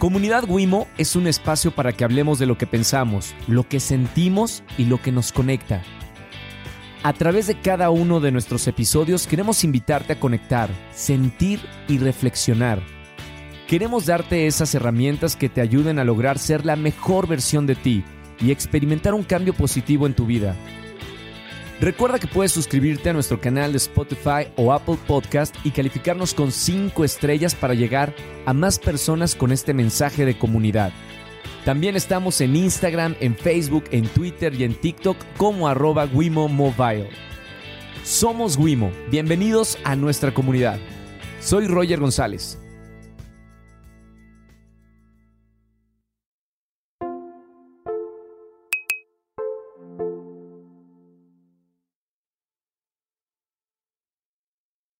Comunidad Wimo es un espacio para que hablemos de lo que pensamos, lo que sentimos y lo que nos conecta. A través de cada uno de nuestros episodios queremos invitarte a conectar, sentir y reflexionar. Queremos darte esas herramientas que te ayuden a lograr ser la mejor versión de ti y experimentar un cambio positivo en tu vida. Recuerda que puedes suscribirte a nuestro canal de Spotify o Apple Podcast y calificarnos con 5 estrellas para llegar a más personas con este mensaje de comunidad. También estamos en Instagram, en Facebook, en Twitter y en TikTok como arroba Wimo Mobile. Somos Wimo, bienvenidos a nuestra comunidad. Soy Roger González.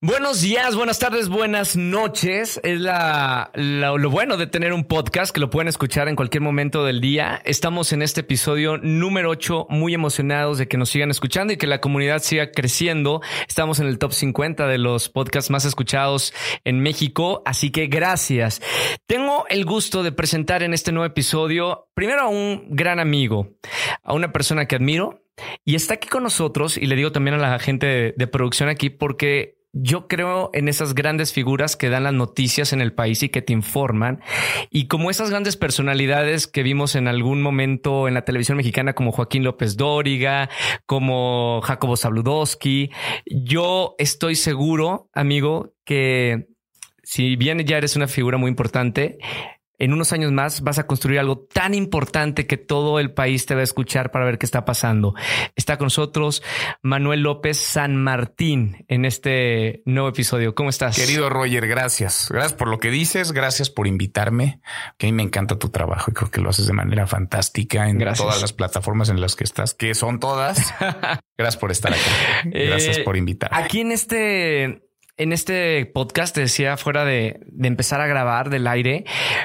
Buenos días, buenas tardes, buenas noches. Es la, la, lo bueno de tener un podcast que lo pueden escuchar en cualquier momento del día. Estamos en este episodio número 8, muy emocionados de que nos sigan escuchando y que la comunidad siga creciendo. Estamos en el top 50 de los podcasts más escuchados en México, así que gracias. Tengo el gusto de presentar en este nuevo episodio primero a un gran amigo, a una persona que admiro y está aquí con nosotros y le digo también a la gente de, de producción aquí porque yo creo en esas grandes figuras que dan las noticias en el país y que te informan. Y como esas grandes personalidades que vimos en algún momento en la televisión mexicana, como Joaquín López Dóriga, como Jacobo Zabludowski, yo estoy seguro, amigo, que si bien ya eres una figura muy importante, en unos años más vas a construir algo tan importante que todo el país te va a escuchar para ver qué está pasando. Está con nosotros Manuel López San Martín en este nuevo episodio. ¿Cómo estás? Querido Roger, gracias. Gracias por lo que dices. Gracias por invitarme. Que a mí me encanta tu trabajo y creo que lo haces de manera fantástica en gracias. todas las plataformas en las que estás, que son todas. gracias por estar aquí. Gracias eh, por invitarme. Aquí en este en este podcast, te decía fuera de, de empezar a grabar del aire,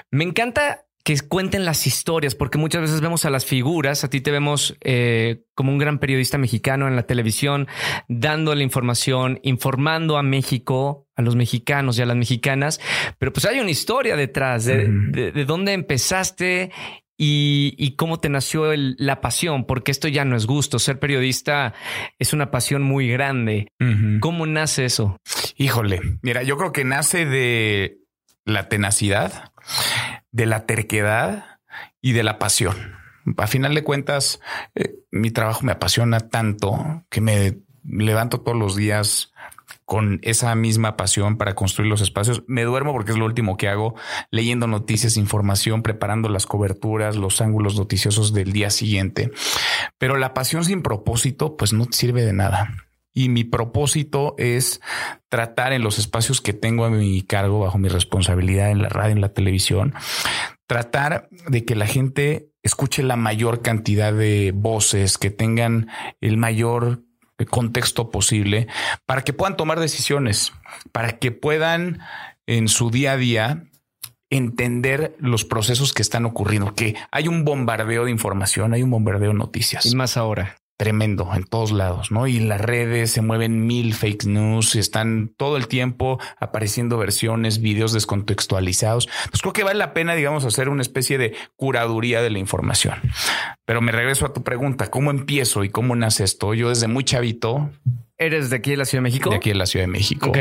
me encanta que cuenten las historias, porque muchas veces vemos a las figuras, a ti te vemos eh, como un gran periodista mexicano en la televisión, dando la información, informando a México, a los mexicanos y a las mexicanas, pero pues hay una historia detrás de, de, de dónde empezaste y, cómo te nació la pasión, porque esto ya no es gusto. Ser periodista es una pasión muy grande. ¿Cómo nace eso? Híjole, mira, yo creo que nace de la tenacidad, de la terquedad y de la pasión. A final de cuentas, eh, mi trabajo me apasiona tanto que me levanto todos los días con esa misma pasión para construir los espacios. Me duermo porque es lo último que hago, leyendo noticias, información, preparando las coberturas, los ángulos noticiosos del día siguiente. Pero la pasión sin propósito, pues no sirve de nada. Y mi propósito es tratar en los espacios que tengo a mi cargo, bajo mi responsabilidad en la radio, en la televisión, tratar de que la gente escuche la mayor cantidad de voces, que tengan el mayor contexto posible para que puedan tomar decisiones, para que puedan en su día a día entender los procesos que están ocurriendo, que hay un bombardeo de información, hay un bombardeo de noticias. Y más ahora tremendo en todos lados, ¿no? Y en las redes se mueven mil fake news, están todo el tiempo apareciendo versiones, videos descontextualizados. Pues creo que vale la pena, digamos, hacer una especie de curaduría de la información. Pero me regreso a tu pregunta, ¿cómo empiezo y cómo nace esto? Yo desde muy chavito. ¿Eres de aquí de la Ciudad de México? De aquí de la Ciudad de México. Ok.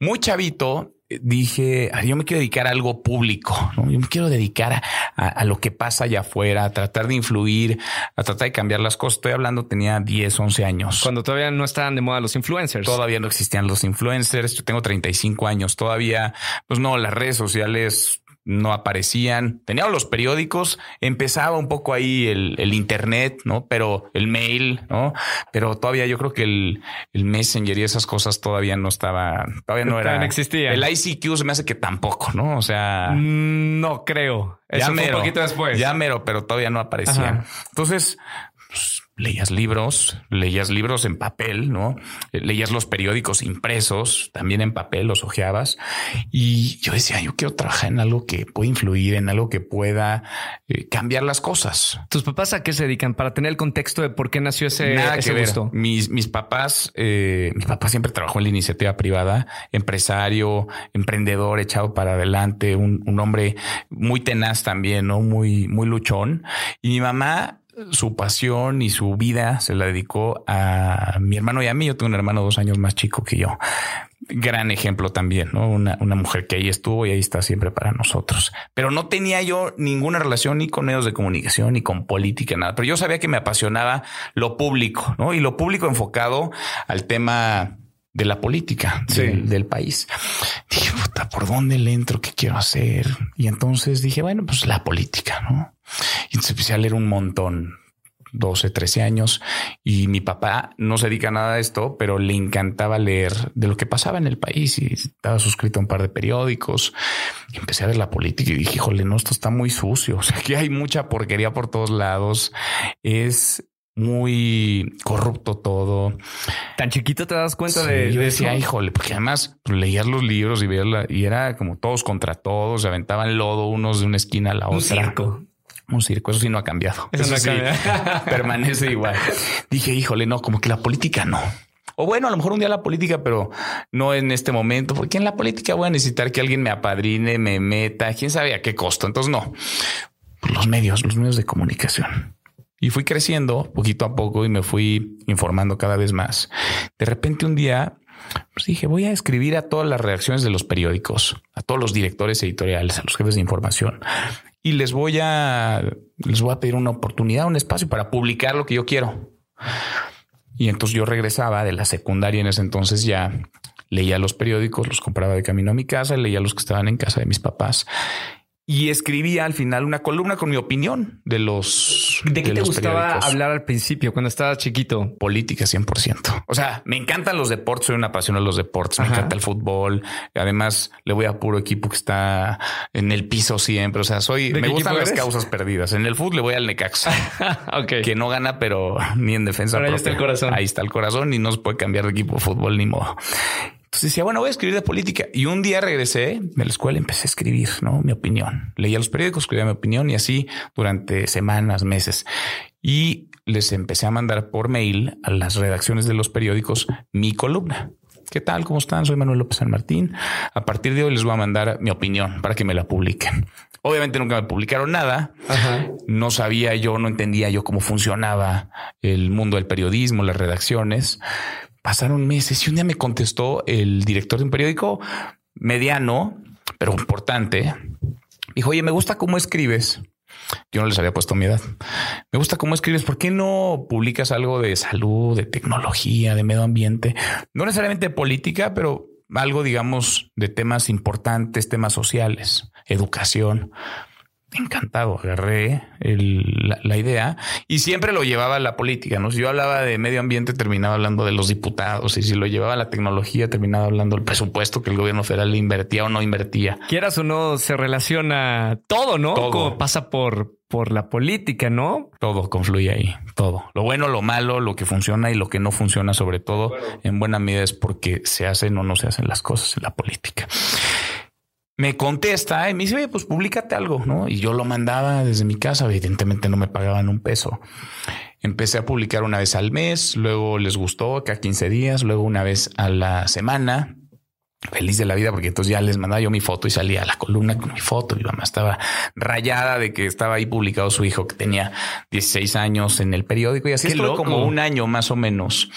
Muy chavito, dije, yo me quiero dedicar a algo público, ¿no? yo me quiero dedicar a, a, lo que pasa allá afuera, a tratar de influir, a tratar de cambiar las cosas. Estoy hablando, tenía 10, 11 años. Cuando todavía no estaban de moda los influencers. Todavía no existían los influencers. Yo tengo 35 años. Todavía, pues no, las redes sociales no aparecían. Teníamos los periódicos, empezaba un poco ahí el, el, internet, ¿no? Pero el mail, ¿no? Pero todavía yo creo que el, el Messenger y esas cosas todavía no estaba, todavía no era. No existía. El ICQ se me hace que tampoco, ¿no? O sea. No creo. Eso ya mero, un poquito después. Ya mero, pero todavía no aparecían. Entonces, pues, leías libros, leías libros en papel, ¿no? Eh, leías los periódicos impresos, también en papel, los hojeabas. Y yo decía, yo quiero trabajar en algo que pueda influir, en algo que pueda eh, cambiar las cosas. ¿Tus papás a qué se dedican? Para tener el contexto de por qué nació ese, Nada ese que ver. gusto. Mis, mis papás, eh, mi papá siempre trabajó en la iniciativa privada, empresario, emprendedor, echado para adelante, un, un hombre muy tenaz también, ¿no? Muy, muy luchón. Y mi mamá, su pasión y su vida se la dedicó a mi hermano y a mí. Yo tengo un hermano dos años más chico que yo. Gran ejemplo también, ¿no? Una, una mujer que ahí estuvo y ahí está siempre para nosotros. Pero no tenía yo ninguna relación ni con medios de comunicación ni con política, nada. Pero yo sabía que me apasionaba lo público, ¿no? Y lo público enfocado al tema de la política Sí. del, del país. Dije, puta, ¿por dónde le entro? ¿Qué quiero hacer? Y entonces dije, bueno, pues la política, ¿no? Y entonces empecé a leer un montón, 12, 13 años, y mi papá no se dedica a nada a esto, pero le encantaba leer de lo que pasaba en el país y estaba suscrito a un par de periódicos. Y empecé a ver la política y dije, híjole, no, esto está muy sucio. O sea, aquí hay mucha porquería por todos lados. Es muy corrupto todo. Tan chiquito te das cuenta Sí, de, yo de decía, eso? híjole, porque además leías los libros y veías la- y era como todos contra todos, se aventaban lodo unos de una esquina a la Un otra. circo. Un circo, eso sí no ha cambiado. Eso no ha sí, cambiado. permanece igual. Dije, híjole, no, como que la política no. O bueno, a lo mejor un día la política, pero no en este momento, porque en la política voy a necesitar que alguien me apadrine, me meta, quién sabe a qué costo. Entonces no, los medios, los medios de comunicación. Y fui creciendo poquito a poco y me fui informando cada vez más. De repente un día pues dije, voy a escribir a todas las redacciones de los periódicos, a todos los directores editoriales, a los jefes de información y les voy a les voy a pedir una oportunidad, un espacio para publicar lo que yo quiero. Y entonces yo regresaba de la secundaria en ese entonces ya leía los periódicos, los compraba de camino a mi casa, leía los que estaban en casa de mis papás y escribía al final una columna con mi opinión de los ¿De qué te los gustaba periódicos. hablar al principio cuando estabas chiquito? Política 100%. O sea, me encantan los deportes, soy una pasión de los deportes, me encanta el fútbol. Además, le voy a puro equipo que está en el piso siempre. O sea, soy, ¿De me gustan las eres? causas perdidas. En el fútbol le voy al Necaxa, ok. que no gana, pero ni en defensa. Pero ahí propia. está el corazón. Ahí está el corazón y no se puede cambiar de equipo de fútbol ni modo. Entonces decía, bueno, voy a escribir de política. Y un día regresé de la escuela y empecé a escribir, ¿no? Mi opinión. Leía los periódicos, escribía mi opinión y así durante semanas, meses. Y les empecé a mandar por mail a las redacciones de los periódicos mi columna. ¿Qué tal? ¿Cómo están? Soy Manuel López San Martín. A partir de hoy les voy a mandar mi opinión para que me la publiquen. Obviamente nunca me publicaron nada. Ajá. No sabía yo, no entendía yo cómo funcionaba el mundo del periodismo, las redacciones. Pasaron meses y un día me contestó el director de un periódico mediano, pero importante. Dijo, oye, me gusta cómo escribes. Yo no les había puesto mi edad. Me gusta cómo escribes. ¿Por qué no publicas algo de salud, de tecnología, de medio ambiente? No necesariamente política, pero algo, digamos, de temas importantes, temas sociales, educación. Encantado, agarré el- la, la idea y siempre lo llevaba a la política. No, si yo hablaba de medio ambiente, terminaba hablando de los diputados y si lo llevaba a la tecnología, terminaba hablando del presupuesto que el gobierno federal invertía o no invertía. Quieras o no, se relaciona todo, ¿no? Todo. Como pasa por, por la política, ¿no? Todo confluye ahí, todo. Lo bueno, lo malo, lo que funciona y lo que no funciona, sobre todo, en buena medida es porque se hacen o no se hacen las cosas en la política. Me contesta y me dice, oye, pues públicate algo, ¿no? Y yo lo mandaba desde mi casa, evidentemente no me pagaban un peso. Empecé a publicar una vez al mes, luego les gustó, cada 15 días, luego una vez a la semana. Feliz de la vida porque entonces ya les mandaba yo mi foto y salía a la columna con mi foto. Mi mamá estaba rayada de que estaba ahí publicado su hijo que tenía 16 años en el periódico y así estuve como un año más o menos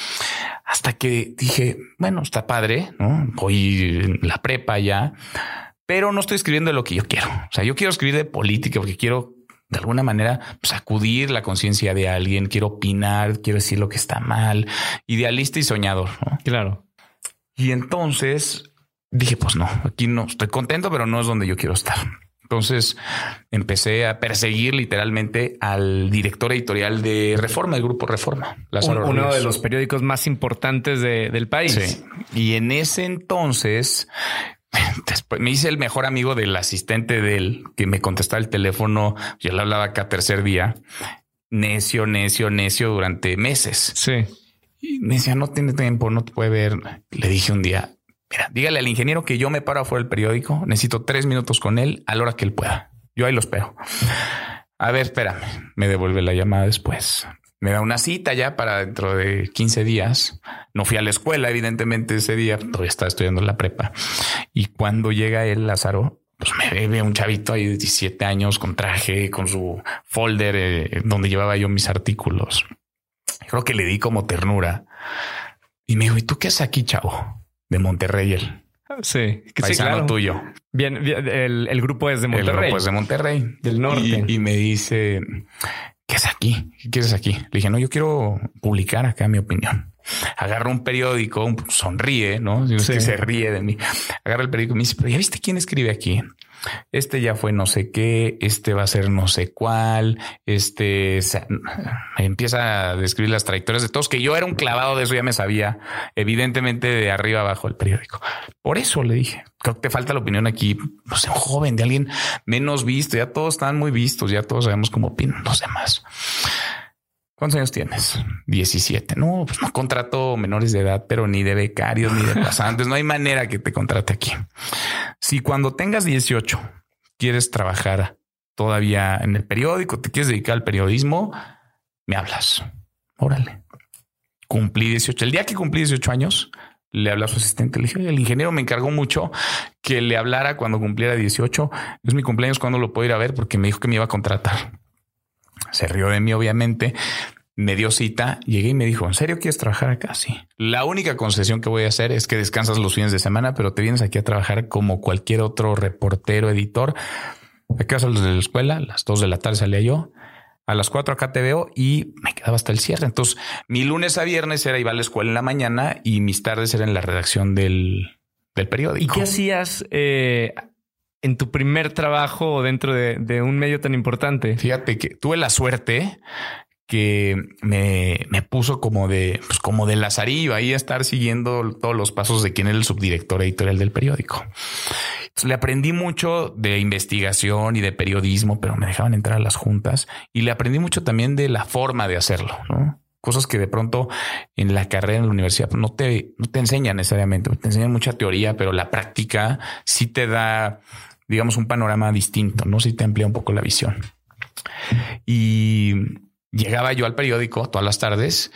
hasta que dije, bueno, está padre, ¿no? Voy en la prepa ya, pero no estoy escribiendo de lo que yo quiero. O sea, yo quiero escribir de política porque quiero de alguna manera sacudir la conciencia de alguien, quiero opinar, quiero decir lo que está mal, idealista y soñador. ¿no? Claro. Y entonces dije, pues no, aquí no estoy contento, pero no es donde yo quiero estar. Entonces empecé a perseguir literalmente al director editorial de Reforma, el grupo Reforma. Lázaro uno Ríos. de los periódicos más importantes de- del país. Sí. Y en ese entonces después me hice el mejor amigo del asistente de él que me contestaba el teléfono. Yo le hablaba cada tercer día necio, necio, necio durante meses. Sí. Y me decía, no tiene tiempo, no te puede ver. Le dije un día, mira, dígale al ingeniero que yo me paro afuera del periódico, necesito tres minutos con él a la hora que él pueda. Yo ahí lo espero. A ver, espérame. Me devuelve la llamada después. Me da una cita ya para dentro de 15 días. No fui a la escuela, evidentemente, ese día. Todavía estaba estudiando la prepa. Y cuando llega el Lázaro, pues me ve un chavito ahí de 17 años con traje, con su folder eh, donde llevaba yo mis artículos. Creo que le di como ternura. Y me dijo, ¿y tú qué haces aquí, chavo? De Monterrey, él. Sí, que sí, claro. tuyo. Bien, el, el, grupo es de Monterrey. El grupo es de Monterrey. Del norte. Y, y me dice, ¿qué es aquí? ¿Qué quieres aquí? Le dije, no, yo quiero publicar acá mi opinión. Agarra un periódico, sonríe, ¿no? que se ríe de mí. Agarra el periódico y me dice, pero ya viste quién escribe aquí este ya fue no sé qué, este va a ser no sé cuál, este empieza a describir las trayectorias de todos, que yo era un clavado de eso, ya me sabía, evidentemente de arriba abajo el periódico. Por eso le dije, creo que te falta la opinión aquí, no sé, un joven, de alguien menos visto, ya todos están muy vistos, ya todos sabemos cómo opinan los demás. ¿Cuántos años tienes? 17. No, pues no contrato menores de edad, pero ni de becarios ni de pasantes. No hay manera que te contrate aquí. Si cuando tengas 18 quieres trabajar todavía en el periódico, te quieres dedicar al periodismo, me hablas. Órale. Cumplí 18. El día que cumplí 18 años, le hablé a su asistente. Le dije, el ingeniero me encargó mucho que le hablara cuando cumpliera 18. Es mi cumpleaños cuando lo puedo ir a ver porque me dijo que me iba a contratar se rió de mí, obviamente. Me dio cita, llegué y me dijo, ¿en serio quieres trabajar acá? Sí. La única concesión que voy a hacer es que descansas los fines de semana, pero te vienes aquí a trabajar como cualquier otro reportero, editor. Acá los de la escuela, a las dos de la tarde salía yo. A las cuatro acá te veo y me quedaba hasta el cierre. Entonces, mi lunes a viernes era ir a la escuela en la mañana y mis tardes eran en la redacción del, del periódico. ¿Y qué hacías eh, en tu primer trabajo dentro de, un medio tan importante? Fíjate que tuve la suerte que me, me, puso como de, pues como de lazarillo ahí a estar siguiendo todos los pasos de quien era el subdirector editorial del periódico. le aprendí mucho de investigación y de periodismo, pero me dejaban entrar a las juntas y le aprendí mucho también de la forma de hacerlo, ¿no? Cosas que de pronto en la carrera en la universidad no te, no te enseñan necesariamente, te enseñan mucha teoría, pero la práctica sí te da digamos, un panorama distinto, ¿no? Si te amplía un poco la visión. Y llegaba yo al periódico todas las tardes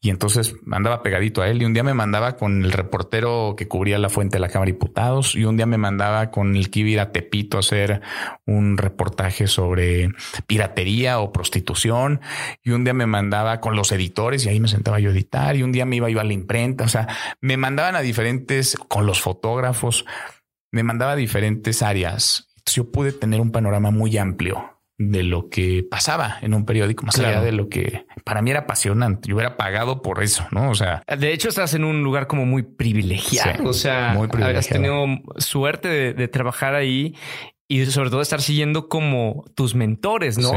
y entonces andaba pegadito a él y un día me mandaba con el reportero que cubría la fuente de la Cámara de Diputados y un día me mandaba con el que iba a Tepito a hacer un reportaje sobre piratería o prostitución y un día me mandaba con los editores y ahí me sentaba yo a editar y un día me iba yo a la imprenta, o sea, me mandaban a diferentes con los fotógrafos me mandaba a diferentes áreas. yo pude tener un panorama muy amplio de lo que pasaba en un periódico, más allá de lo que para mí era apasionante. Yo hubiera pagado por eso, ¿no? O sea, de hecho estás en un lugar como muy privilegiado. o sea, muy privilegiado. has tenido suerte de, trabajar ahí y sobre todo estar siguiendo como tus mentores, ¿no?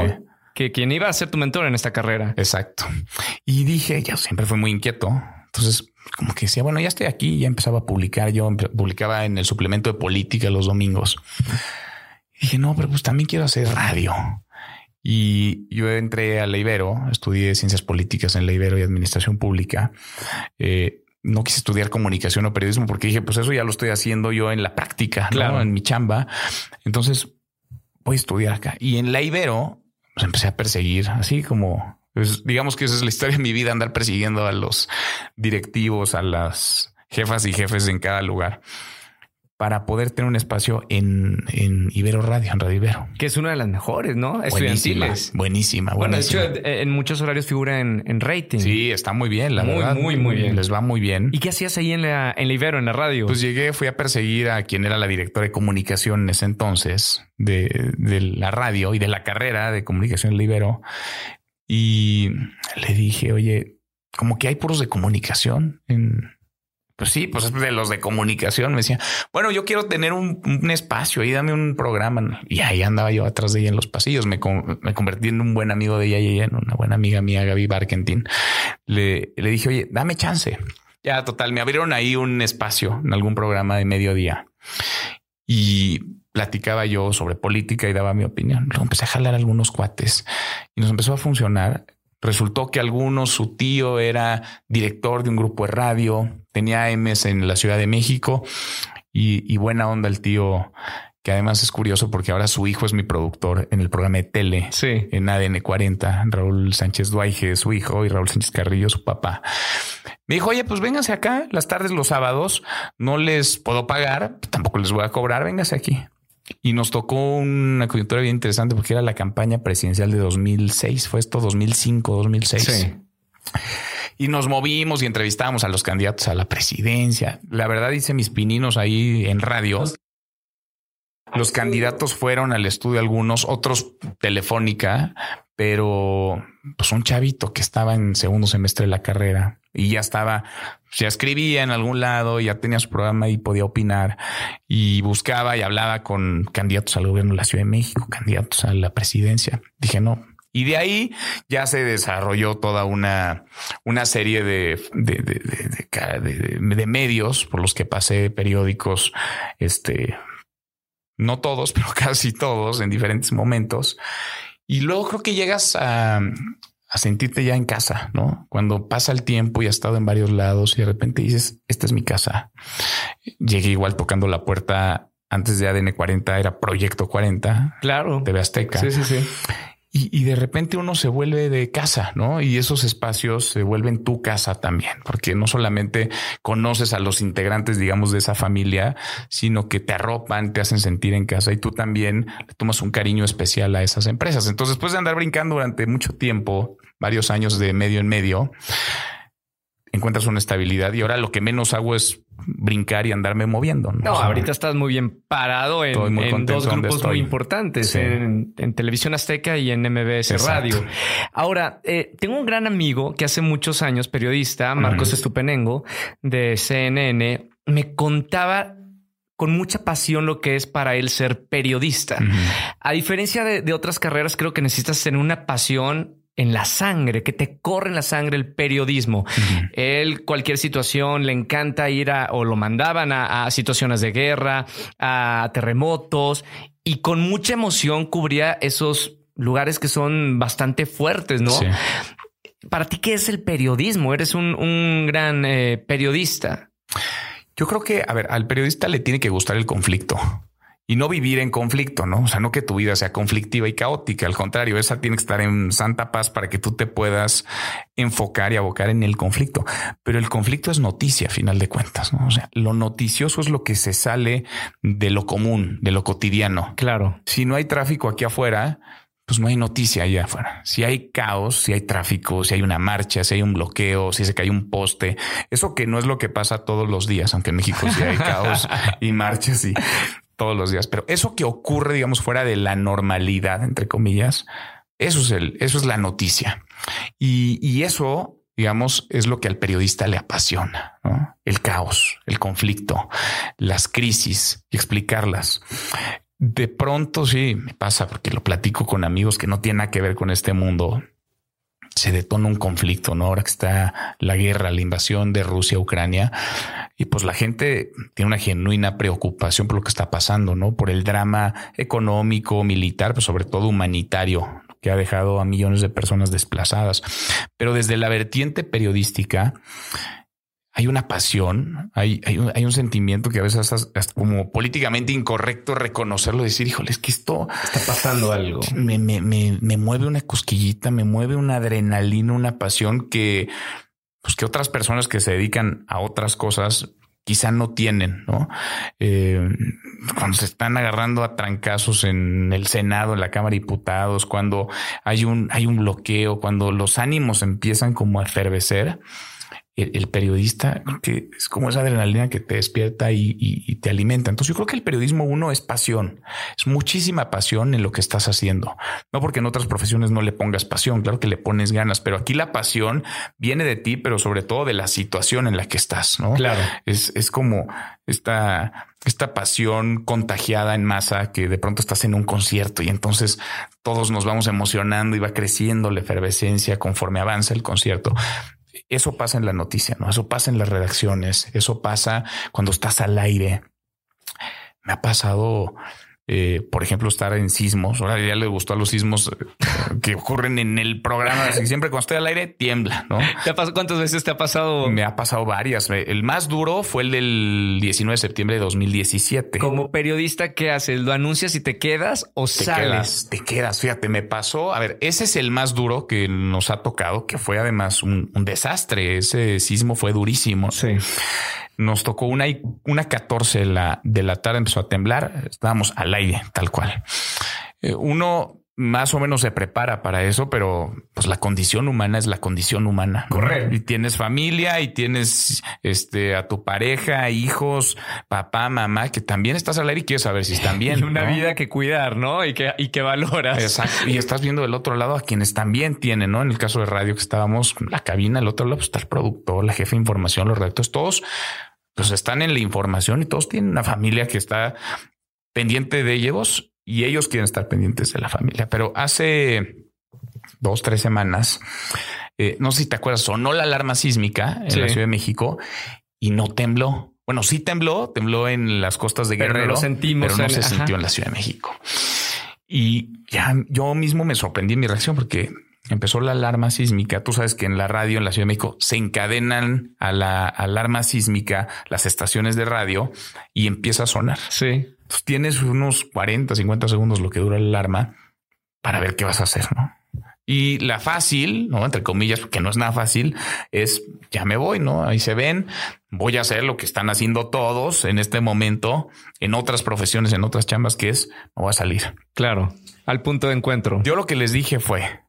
Que quien iba a ser tu mentor en esta carrera. Exacto. Y dije, yo siempre fui muy inquieto. Entonces como que decía, bueno, ya estoy aquí, ya empezaba a publicar, yo publicaba en el suplemento de política los domingos. Y dije, no, pero pues también quiero hacer radio. Y yo entré a la Ibero, estudié ciencias políticas en la Ibero y administración pública. Eh, no quise estudiar comunicación o periodismo porque dije, pues eso ya lo estoy haciendo yo en la práctica, claro. en mi chamba. Entonces voy a estudiar acá. Y en la Ibero pues empecé a perseguir, así como pues, digamos que esa es la historia de mi vida, andar persiguiendo a los directivos, a las jefas y jefes en cada lugar para poder tener un espacio en, Ibero Radio, en Radio Ibero. Que es una de las mejores, ¿no? Estudiantiles. Buenísima, Bueno, de hecho, en muchos horarios figura en, rating. Sí, está muy bien, la muy, verdad. Muy, muy bien. Les va muy bien. ¿Y qué hacías ahí en la, en Ibero, en la radio? Pues llegué, fui a perseguir a quien era la directora de comunicación en ese entonces de, de la radio y de la carrera de comunicación en la Ibero. Y le dije, oye, como que hay puros de comunicación en... Pues sí, pues de los de comunicación me decía, bueno, yo quiero tener un, espacio ahí, dame un programa. Y ahí andaba yo atrás de ella en los pasillos. Me, convertí en un buen amigo de ella y ella en una buena amiga mía, Gaby Barkentin. Le, dije, oye, dame chance. Ya, total, me abrieron ahí un espacio en algún programa de mediodía. Y platicaba yo sobre política y daba mi opinión. Luego empecé a jalar algunos cuates y nos empezó a funcionar. Resultó que algunos, su tío era director de un grupo de radio, tenía AMs en la Ciudad de México y, y buena onda el tío que además es curioso porque ahora su hijo es mi productor en el programa de tele sí. en ADN 40, Raúl Sánchez Duaige, su hijo, y Raúl Sánchez Carrillo, su papá. Me dijo, oye, pues vénganse acá las tardes, los sábados, no les puedo pagar, tampoco les voy a cobrar, vénganse aquí. Y nos tocó una coyuntura bien interesante porque era la campaña presidencial de 2006, fue esto 2005, 2006. Sí. Y nos movimos y entrevistábamos a los candidatos a la presidencia. La verdad hice mis pininos ahí en radio. Los candidatos fueron al estudio algunos, otros telefónica, pero pues un chavito que estaba en segundo semestre de la carrera y ya estaba, ya escribía en algún lado, ya tenía su programa y podía opinar y buscaba y hablaba con candidatos al gobierno de la Ciudad de México, candidatos a la presidencia. Dije, no, y de ahí ya se desarrolló toda una, una serie de, de, de, de, medios por los que pasé, periódicos, este, no todos, pero casi todos en diferentes momentos. Y luego creo que llegas a, a sentirte ya en casa, ¿no? Cuando pasa el tiempo y has estado en varios lados y de repente dices, esta es mi casa. Llegué igual tocando la puerta antes de ADN 40, era Proyecto 40. Claro. de Azteca. Sí, sí, sí. Y, de repente uno se vuelve de casa, ¿no? Y esos espacios se vuelven tu casa también, porque no solamente conoces a los integrantes, digamos, de esa familia, sino que te arropan, te hacen sentir en casa y tú también le tomas un cariño especial a esas empresas. Entonces, después de andar brincando durante mucho tiempo, varios años de medio en medio, encuentras una estabilidad y ahora lo que menos hago es brincar y andarme moviendo. No, ahorita estás muy bien parado en, dos grupos muy importantes, en, Televisión Azteca y en MBS Radio. Ahora, eh, tengo un gran amigo que hace muchos años, periodista, Marcos Estupenengo, de CNN, me contaba con mucha pasión lo que es para él ser periodista. A diferencia de, de otras carreras, creo que necesitas tener una pasión en la sangre, que te corre en la sangre el periodismo. Él, cualquier situación, le encanta ir a, o lo mandaban a, situaciones de guerra, a terremotos, y con mucha emoción cubría esos lugares que son bastante fuertes, ¿no? Para ti, ¿qué es el periodismo? Eres un, gran eh, periodista. Yo creo que, a ver, al periodista le tiene que gustar el conflicto y no vivir en conflicto, ¿no? O sea, no que tu vida sea conflictiva y caótica, al contrario, esa tiene que estar en santa paz para que tú te puedas enfocar y abocar en el conflicto. Pero el conflicto es noticia, a final de cuentas, ¿no? O sea, lo noticioso es lo que se sale de lo común, de lo cotidiano. Claro. Si no hay tráfico aquí afuera, pues no hay noticia allá afuera. Si hay caos, si hay tráfico, si hay una marcha, si hay un bloqueo, si se cae un poste, eso que no es lo que pasa todos los días, aunque en México sí hay caos y marchas y todos los días, pero eso que ocurre, digamos, fuera de la normalidad, entre comillas, eso es el, eso es la noticia. Y, eso, digamos, es lo que al periodista le apasiona, el caos, el conflicto, las crisis y explicarlas. De pronto sí me pasa porque lo platico con amigos que no tienen nada que ver con este mundo se detona un conflicto, ¿no? Ahora que está la guerra, la invasión de Rusia a Ucrania, y pues la gente tiene una genuina preocupación por lo que está pasando, ¿no? Por el drama económico, militar, pero sobre todo humanitario, que ha dejado a millones de personas desplazadas. Pero desde la vertiente periodística, hay una pasión, hay, hay, un, hay un sentimiento que a veces es como políticamente incorrecto reconocerlo, decir, híjole, es que esto está pasando algo. Me, me, me, me mueve una cosquillita, me mueve una adrenalina, una pasión que, pues que otras personas que se dedican a otras cosas quizá no tienen, ¿no? Eh, cuando se están agarrando a trancazos en el Senado, en la Cámara de Diputados, cuando hay un, hay un bloqueo, cuando los ánimos empiezan como a efervecer, el, periodista que es como esa adrenalina que te despierta y, te alimenta. Entonces yo creo que el periodismo uno es pasión, es muchísima pasión en lo que estás haciendo. No porque en otras profesiones no le pongas pasión, claro que le pones ganas, pero aquí la pasión viene de ti, pero sobre todo de la situación en la que estás, ¿no? Claro. Es, es como esta, esta pasión contagiada en masa que de pronto estás en un concierto y entonces todos nos vamos emocionando y va creciendo la efervescencia conforme avanza el concierto eso pasa en la noticia, ¿no? Eso pasa en las redacciones, eso pasa cuando estás al aire. Me ha pasado eh, por ejemplo, estar en sismos. Ahora ya le gustó a los sismos eh, que ocurren en el programa. Así, siempre cuando estoy al aire tiembla, ¿no? ¿Cuántas veces te ha pasado? Me ha pasado varias. El más duro fue el del 19 de septiembre de 2017. Como periodista, ¿qué haces? ¿Lo anuncias y te quedas o te sales? Quedas, te quedas. Fíjate, me pasó. A ver, ese es el más duro que nos ha tocado, que fue además un, un desastre. Ese sismo fue durísimo. Sí. Nos tocó una, una 14 de la, de la tarde, empezó a temblar. Estábamos al aire, tal cual. Eh, uno más o menos se prepara para eso, pero pues la condición humana es la condición humana. Correcto. Y tienes familia y tienes este a tu pareja, hijos, papá, mamá, que también estás al aire y quieres saber si están bien. Y una ¿no? vida que cuidar, ¿no? Y que, y que valoras. Exacto. Y estás viendo del otro lado a quienes también tienen, ¿no? En el caso de radio que estábamos, la cabina, el otro lado pues, está el productor, la jefe de información, los redactores, todos pues están en la información y todos tienen una familia que está pendiente de ellos y ellos quieren estar pendientes de la familia. Pero hace dos, tres semanas, eh, no sé si te acuerdas, sonó la alarma sísmica en Sí. la Ciudad de México y no tembló. Bueno, sí tembló, tembló en las costas de Pero no Guerrero, lo sentimos pero no se ajá. sintió en la Ciudad de México. Y ya yo mismo me sorprendí en mi reacción porque empezó la alarma sísmica. Tú sabes que en la radio en la Ciudad de México se encadenan a la alarma sísmica las estaciones de radio y empieza a sonar. Sí. Entonces tienes unos 40, 50 segundos lo que dura la alarma para ver qué vas a hacer, ¿no? Y la fácil, no entre comillas, porque no es nada fácil, es ya me voy, no? Ahí se ven. Voy a hacer lo que están haciendo todos en este momento, en otras profesiones, en otras chambas, que es me voy a salir. Claro. Al punto de encuentro. Yo lo que les dije fue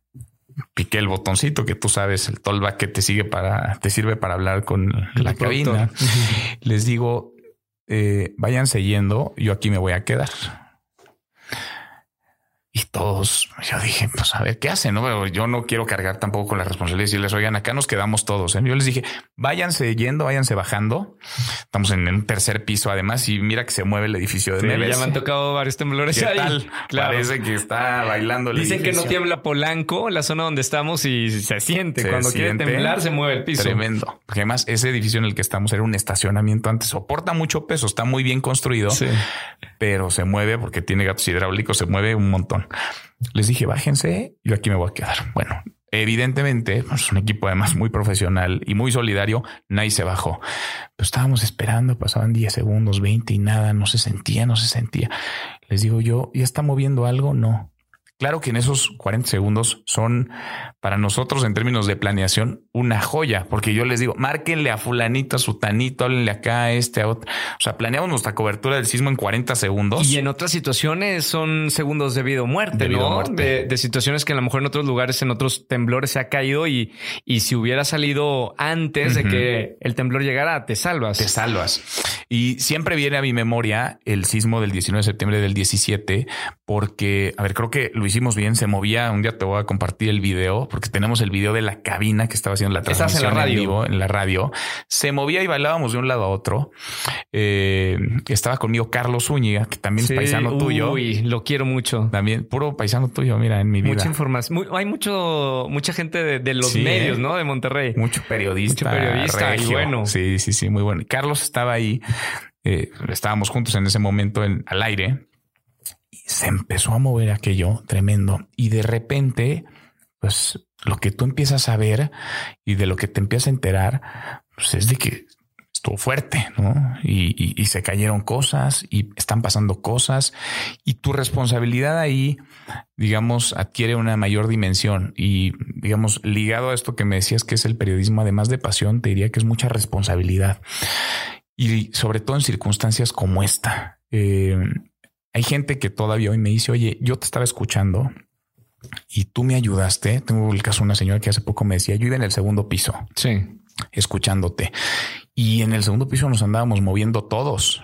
piqué el botoncito que tú sabes, el tollback que te sigue para, te sirve para hablar con la cabina. Les digo, eh, váyanse yendo, yo aquí me voy a quedar. Y todos, yo dije, pues a ver qué hacen, no, Pero yo no quiero cargar tampoco con la responsabilidad y decirles, oigan, acá nos quedamos todos. ¿eh? Yo les dije, váyanse yendo, váyanse bajando. Estamos en un tercer piso, además, y mira que se mueve el edificio de Sí, Neves. ya me han tocado varios temblores ¿Qué ahí. tal? Claro. Parece que está bailando el Dicen que no tiembla Polanco, la zona donde estamos, y se siente. Se Cuando quiere temblar, se mueve el piso. Tremendo. Porque además ese edificio en el que estamos era un estacionamiento antes. Soporta mucho peso, está muy bien construido, Sí. pero se mueve porque tiene gatos hidráulicos, se mueve un montón. Les dije, bájense, yo aquí me voy a quedar. Bueno, evidentemente, pues, es un equipo además muy profesional y muy solidario, nadie se bajó. Pero estábamos esperando, pasaban 10 segundos, 20 y nada, no se sentía, no se sentía. Les digo yo, ¿ya está moviendo algo? No. Claro que en esos 40 segundos son para nosotros en términos de planeación una joya, porque yo les digo, márquenle a fulanito, a sutanito, háblenle acá a este, a otro. O sea, planeamos nuestra cobertura del sismo en 40 segundos. Y en otras situaciones son segundos de vida o muerte, De ¿no? muerte. De, de situaciones que a lo mejor en otros lugares, en otros temblores se ha caído y, y si hubiera salido antes de que el temblor llegara, te salvas. te salvas. Y siempre viene a mi memoria el sismo del 19 de septiembre del 17, porque, a ver, creo que lo hicimos bien, se movía, un día te voy a compartir el video, porque tenemos el video de la cabina que estaba haciendo la Estás en la transmisión en, radio. vivo, en la radio. Se movía y bailábamos de un lado a otro. Eh, estaba conmigo Carlos Zúñiga, que también Sí, es paisano tuyo. Uy, lo quiero mucho. También, puro paisano tuyo, mira, en mi vida. Mucha información. Muy- hay mucho, mucha gente de, de los Sí, medios, ¿eh? ¿no? De Monterrey. Mucho periodista. Mucho periodista, y bueno. Sí, sí, sí, muy bueno. Carlos estaba ahí. eh, estábamos juntos en ese momento en, al aire se empezó a mover aquello tremendo. Y de repente, pues lo que tú empiezas a ver y de lo que te empiezas a enterar, pues es de que estuvo fuerte, ¿no? Y, y- se cayeron cosas y están pasando cosas y tu responsabilidad ahí, digamos, adquiere una mayor dimensión y, digamos, ligado a esto que me decías que es el periodismo, además de pasión, te diría que es mucha responsabilidad y sobre todo en circunstancias como esta. Eh, hay gente que todavía hoy me dice, oye, yo te estaba escuchando y tú me ayudaste. Tengo el caso de una señora que hace poco me decía, yo iba en el segundo piso Sí. escuchándote. Y en el segundo piso nos andábamos moviendo todos.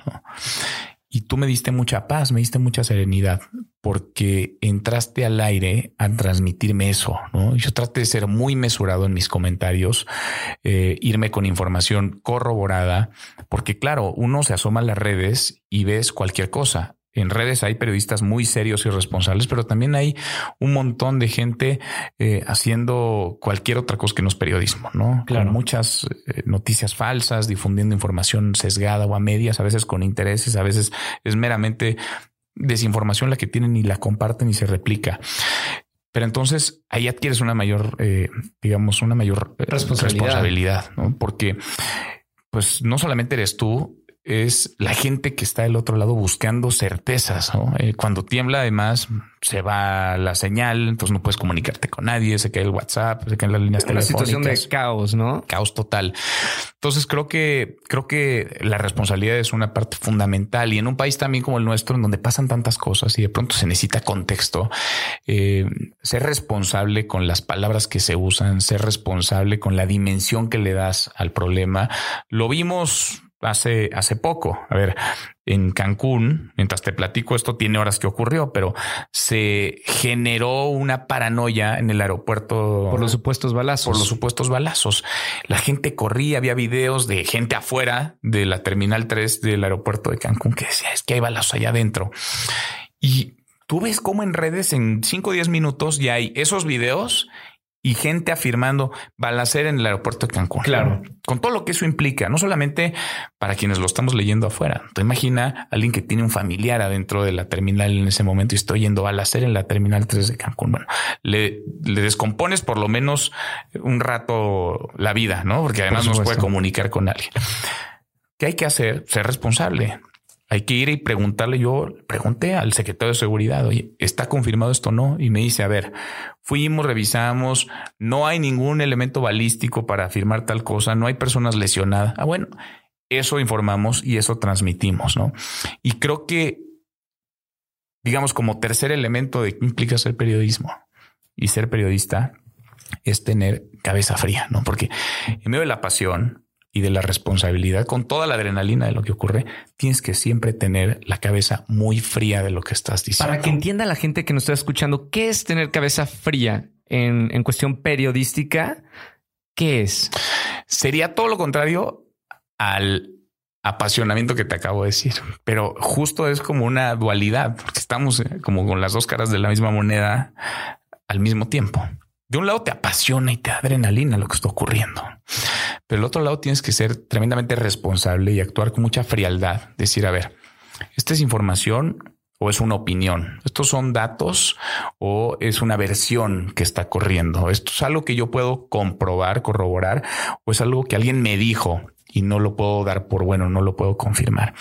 Y tú me diste mucha paz, me diste mucha serenidad, porque entraste al aire a transmitirme eso. ¿no? Yo traté de ser muy mesurado en mis comentarios, eh, irme con información corroborada, porque claro, uno se asoma a las redes y ves cualquier cosa. En redes hay periodistas muy serios y responsables, pero también hay un montón de gente eh, haciendo cualquier otra cosa que no es periodismo, ¿no? Claro. Con muchas eh, noticias falsas, difundiendo información sesgada o a medias, a veces con intereses, a veces es meramente desinformación la que tienen y la comparten y se replica. Pero entonces ahí adquieres una mayor, eh, digamos, una mayor responsabilidad, responsabilidad ¿no? porque pues no solamente eres tú, es la gente que está del otro lado buscando certezas. Eh, cuando tiembla, además, se va la señal, entonces no puedes comunicarte con nadie, se cae el WhatsApp, se caen las líneas Una situación de caos, ¿no? Caos total. Entonces creo que creo que la responsabilidad es una parte fundamental y en un país también como el nuestro, en donde pasan tantas cosas y de pronto se necesita contexto, eh, ser responsable con las palabras que se usan, ser responsable con la dimensión que le das al problema. Lo vimos hace, hace poco. A ver, en Cancún, mientras te platico esto, tiene horas que ocurrió, pero se generó una paranoia en el aeropuerto. Por los supuestos balazos. Por los supuestos balazos. La gente corría, había videos de gente afuera de la terminal 3 del aeropuerto de Cancún que decía, es que hay balazos allá adentro. Y tú ves cómo en redes en 5 o 10 minutos ya hay esos videos y gente afirmando balacera en el aeropuerto de Cancún. Claro. Con todo lo que eso implica, no solamente para quienes lo estamos leyendo afuera. Te imagina a alguien que tiene un familiar adentro de la terminal en ese momento y estoy yendo balacera en la terminal 3 de Cancún. Bueno, le, le descompones por lo menos un rato la vida, ¿no? Porque además no se puede comunicar con alguien. ¿Qué hay que hacer? Ser responsable. Hay que ir y preguntarle. Yo pregunté al secretario de seguridad, oye, ¿está confirmado esto o no? Y me dice, a ver, fuimos, revisamos, no hay ningún elemento balístico para afirmar tal cosa, no hay personas lesionadas. Ah, bueno, eso informamos y eso transmitimos, ¿no? Y creo que, digamos, como tercer elemento de qué implica ser periodismo y ser periodista es tener cabeza fría, ¿no? Porque en medio de la pasión, y de la responsabilidad, con toda la adrenalina de lo que ocurre, tienes que siempre tener la cabeza muy fría de lo que estás diciendo. Para que entienda la gente que nos está escuchando, ¿qué es tener cabeza fría en, en cuestión periodística? ¿Qué es? Sería todo lo contrario al apasionamiento que te acabo de decir, pero justo es como una dualidad, porque estamos eh, como con las dos caras de la misma moneda al mismo tiempo. De un lado te apasiona y te adrenalina lo que está ocurriendo. Pero el otro lado tienes que ser tremendamente responsable y actuar con mucha frialdad. Decir, a ver, esta es información o es una opinión. Estos son datos o es una versión que está corriendo. Esto es algo que yo puedo comprobar, corroborar o es algo que alguien me dijo y no lo puedo dar por bueno, no lo puedo confirmar.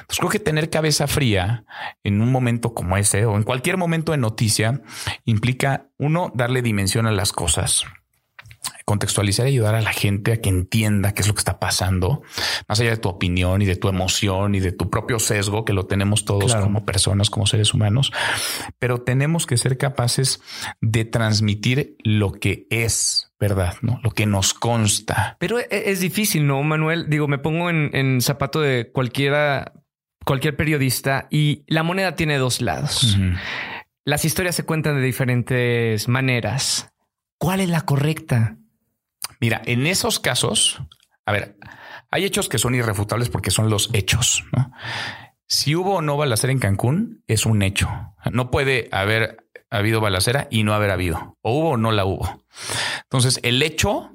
Entonces creo que tener cabeza fría en un momento como ese o en cualquier momento de noticia implica uno darle dimensión a las cosas contextualizar y ayudar a la gente a que entienda qué es lo que está pasando, más allá de tu opinión y de tu emoción y de tu propio sesgo, que lo tenemos todos como personas, como seres humanos, pero tenemos que ser capaces de transmitir lo que es verdad, ¿no? Lo que nos consta. Pero e, es difícil, ¿no, Manuel? Digo, me pongo en, zapato de cualquiera, cualquier periodista y la moneda tiene dos lados. Las historias se cuentan de diferentes maneras. ¿Cuál es la correcta? Mira, en esos casos, a ver, hay hechos que son irrefutables porque son los hechos. Si hubo o no balacera en Cancún, es un hecho. No puede haber habido balacera y no haber habido. O hubo o no la hubo. Entonces, el hecho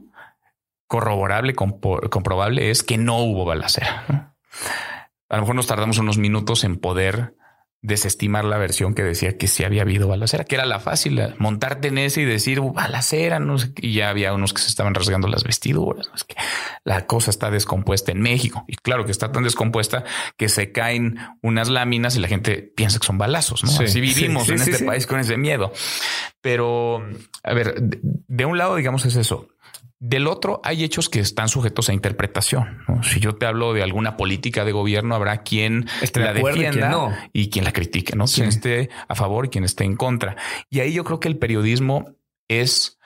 corroborable, comprobable es que no hubo balacera. A lo mejor nos tardamos unos minutos en poder desestimar la versión que decía que sí había habido balacera, que era la fácil, montarte en ese y decir uh, balacera, no sé, y ya había unos que se estaban rasgando las vestiduras. Es que la cosa está descompuesta en México y claro que está tan descompuesta que se caen unas láminas y la gente piensa que son balazos. ¿no? Así vivimos en este país con ese miedo. Pero a ver, de un lado, digamos, es eso. Del otro, hay hechos que están sujetos a interpretación. Si yo te hablo de alguna política de gobierno, habrá quien la defienda y quien, la critique, ¿no? Quien esté a favor y quien esté en contra. Y ahí yo creo que el periodismo es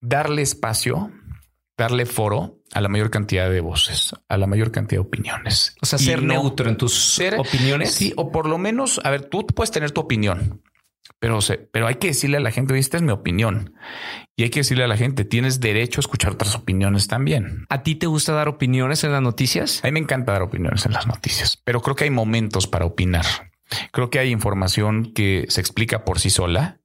darle espacio, darle foro a la mayor cantidad de voces, a la mayor cantidad de opiniones. O sea, ser neutro en tus opiniones. Sí, o por lo menos, a ver, tú puedes tener tu opinión, pero, pero hay que decirle a la gente, esta es mi opinión. Y hay que decirle a la gente, tienes derecho a escuchar otras opiniones también. ¿A ti te gusta dar opiniones en las noticias? A mí me encanta dar opiniones en las noticias, pero creo que hay momentos para opinar. Creo que hay información que se explica por sí sola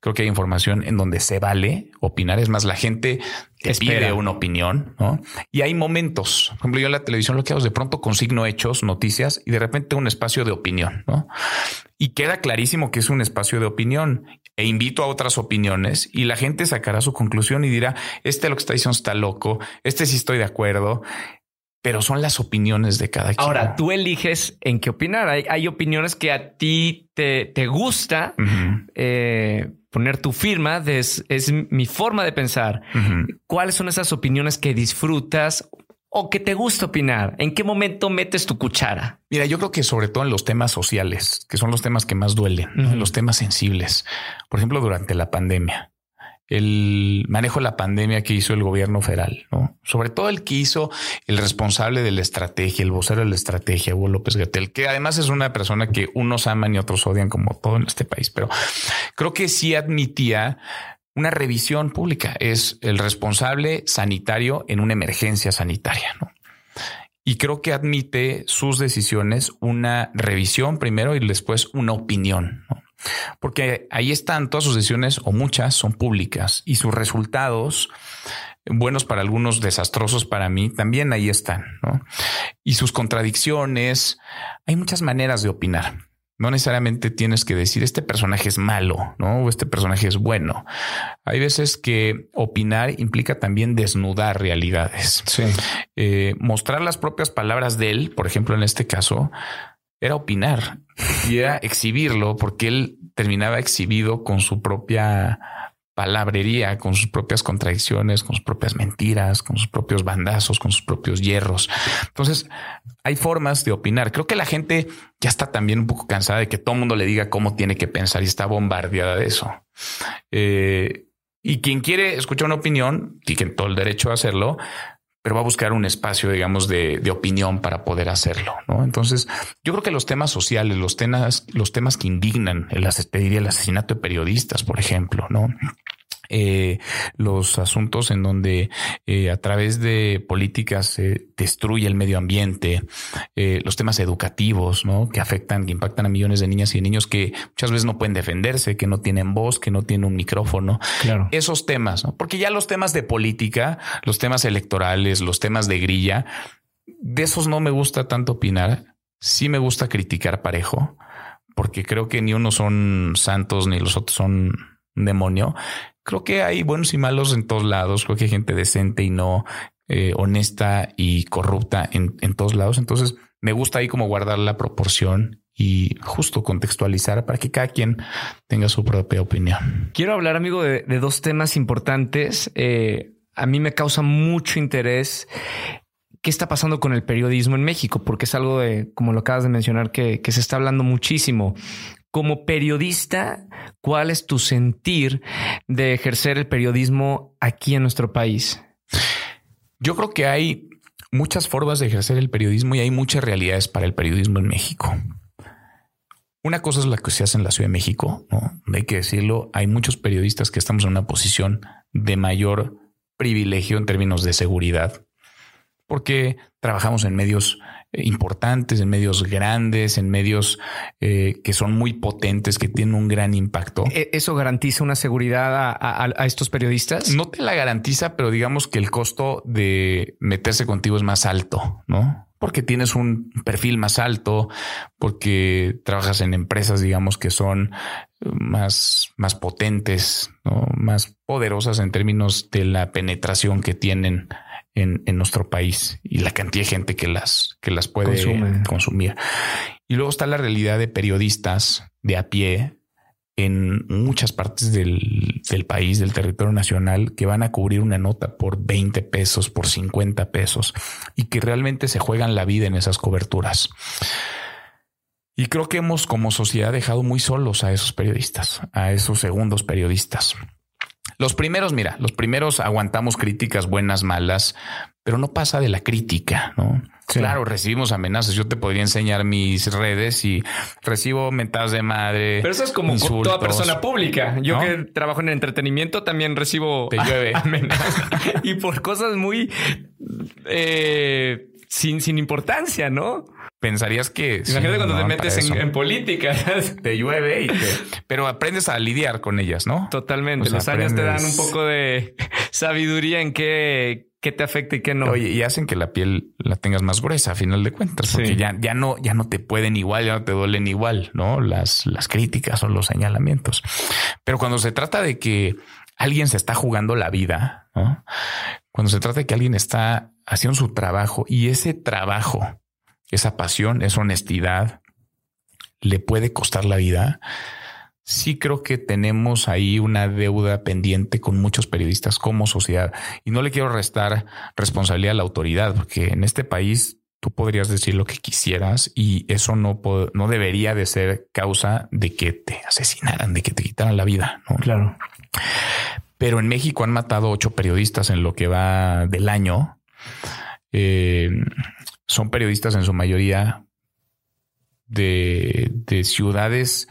Creo que hay información en donde se vale opinar. Es más, la gente te pide una opinión, ¿no? Y hay momentos. Por ejemplo, yo en la televisión lo que hago es de pronto consigno hechos, noticias y de repente un espacio de opinión, ¿no? Y queda clarísimo que es un espacio de opinión e invito a otras opiniones y la gente sacará su conclusión y dirá, este lo que está diciendo está loco, este sí estoy de acuerdo pero son las opiniones de cada quien. Ahora, tú eliges en qué opinar. Hay, opiniones que a ti te, te gusta eh, poner tu firma, es, mi forma de pensar. ¿Cuáles son esas opiniones que disfrutas o que te gusta opinar? ¿En qué momento metes tu cuchara? Mira, yo creo que sobre todo en los temas sociales, que son los temas que más duelen, en los temas sensibles. Por ejemplo, durante la pandemia el manejo de la pandemia que hizo el gobierno federal, ¿no? Sobre todo el que hizo el responsable de la estrategia, el vocero de la estrategia, Hugo López Gatel, que además es una persona que unos aman y otros odian como todo en este país, pero creo que sí admitía una revisión pública. Es el responsable sanitario en una emergencia sanitaria, ¿no? Y creo que admite sus decisiones una revisión primero y después una opinión. ¿no? Porque ahí están todas sus decisiones o muchas son públicas y sus resultados buenos para algunos, desastrosos para mí, también ahí están, Y sus contradicciones, hay muchas maneras de opinar. No necesariamente tienes que decir este personaje es malo, ¿no? O este personaje es bueno. Hay veces que opinar implica también desnudar realidades. Eh, mostrar las propias palabras de él, por ejemplo, en este caso, era opinar y era exhibirlo porque él terminaba exhibido con su propia palabrería, con sus propias contradicciones, con sus propias mentiras, con sus propios bandazos, con sus propios hierros. Entonces, hay formas de opinar. Creo que la gente ya está también un poco cansada de que todo el mundo le diga cómo tiene que pensar y está bombardeada de eso. Eh, y quien quiere escuchar una opinión, tiene todo el derecho a hacerlo, pero va a buscar un espacio, digamos, de, de, opinión para poder hacerlo. ¿no? Entonces, yo creo que los temas sociales, los temas, los temas que indignan, el, el asesinato de periodistas, por ejemplo, no eh, los asuntos en donde eh, a través de políticas se destruye el medio ambiente, eh, los temas educativos, ¿no? Que afectan, que impactan a millones de niñas y de niños que muchas veces no pueden defenderse, que no tienen voz, que no tienen un micrófono. Claro. Esos temas, ¿no? Porque ya los temas de política, los temas electorales, los temas de grilla, de esos no me gusta tanto opinar. Sí me gusta criticar parejo, porque creo que ni uno son santos ni los otros son demonio creo que hay buenos y malos en todos lados. Creo que hay gente decente y no eh, honesta y corrupta en, todos lados. Entonces me gusta ahí como guardar la proporción y justo contextualizar para que cada quien tenga su propia opinión. Quiero hablar, amigo, de, dos temas importantes. Eh, a mí me causa mucho interés qué está pasando con el periodismo en México, porque es algo de, como lo acabas de mencionar, que, que se está hablando muchísimo como periodista, ¿cuál es tu sentir de ejercer el periodismo aquí en nuestro país? Yo creo que hay muchas formas de ejercer el periodismo y hay muchas realidades para el periodismo en México. Una cosa es la que se hace en la Ciudad de México, hay que decirlo, hay muchos periodistas que estamos en una posición de mayor privilegio en términos de seguridad, porque trabajamos en medios importantes, en medios grandes, en medios eh, que son muy potentes, que tienen un gran impacto. ¿E-, ¿Eso garantiza una seguridad a, estos periodistas? No te la garantiza, pero digamos que el costo de meterse contigo es más alto, ¿no? Porque tienes un perfil más alto, porque trabajas en empresas, digamos, que son más, más potentes, ¿no? más poderosas en términos de la penetración que tienen en, nuestro país y la cantidad de gente que las, que las puede consumir. Y luego está la realidad de periodistas de a pie en muchas partes del, del, país, del territorio nacional, que van a cubrir una nota por 20 pesos, por 50 pesos y que realmente se juegan la vida en esas coberturas. Y creo que hemos como sociedad dejado muy solos a esos periodistas, a esos segundos periodistas. Los primeros, mira, los primeros aguantamos críticas buenas, malas, pero no pasa de la crítica, ¿no? Claro, recibimos amenazas. Yo te podría enseñar mis redes y recibo mentadas de madre. Pero eso es como toda persona pública. Yo que trabajo en el entretenimiento también recibo amenazas y por cosas muy eh, sin, sin importancia, ¿no? Pensarías que... Imagínate cuando te metes en, política. Te llueve y te... Pero aprendes a lidiar con ellas, ¿no? Totalmente. Los años te dan un poco de sabiduría en qué, qué te afecta y qué no. Oye, y hacen que la piel la tengas más gruesa a final de cuentas, porque ya, ya, no, ya no te pueden igual, ya no te duelen igual, ¿no? Las, las críticas o los señalamientos. Pero cuando se trata de que alguien se está jugando la vida, ¿no? Cuando se trata de que alguien está haciendo su trabajo y ese trabajo esa pasión, esa honestidad, le puede costar la vida. Sí creo que tenemos ahí una deuda pendiente con muchos periodistas como sociedad. Y no le quiero restar responsabilidad a la autoridad, porque en este país tú podrías decir lo que quisieras y eso no, no debería de ser causa de que te asesinaran, de que te quitaran la vida. ¿no? Claro. Pero en México han matado ocho periodistas en lo que va del año. Eh, son periodistas en su mayoría de, ciudades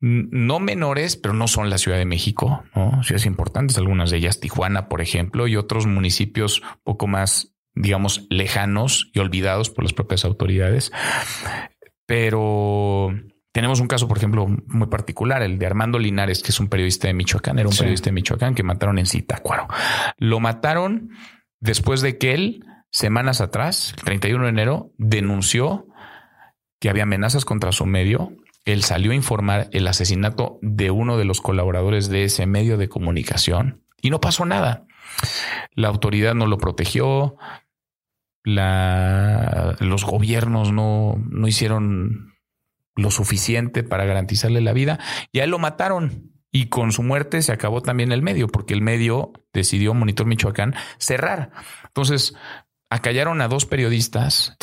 no menores, pero no son la Ciudad de México, ¿no? Ciudades importantes, algunas de ellas Tijuana, por ejemplo, y otros municipios poco más, digamos, lejanos y olvidados por las propias autoridades. Pero tenemos un caso, por ejemplo, muy particular, el de Armando Linares, que es un periodista de Michoacán, era un periodista de Michoacán que mataron en Zitácuaro. Lo mataron después de que él semanas atrás, el 31 de enero, denunció que había amenazas contra su medio. Él salió a informar el asesinato de uno de los colaboradores de ese medio de comunicación y no pasó nada. La autoridad no lo protegió, los gobiernos no, no hicieron lo suficiente para garantizarle la vida y a lo mataron. Y con su muerte se acabó también el medio, porque el medio decidió, Monitor Michoacán, cerrar. Entonces, acallaron a dos periodistas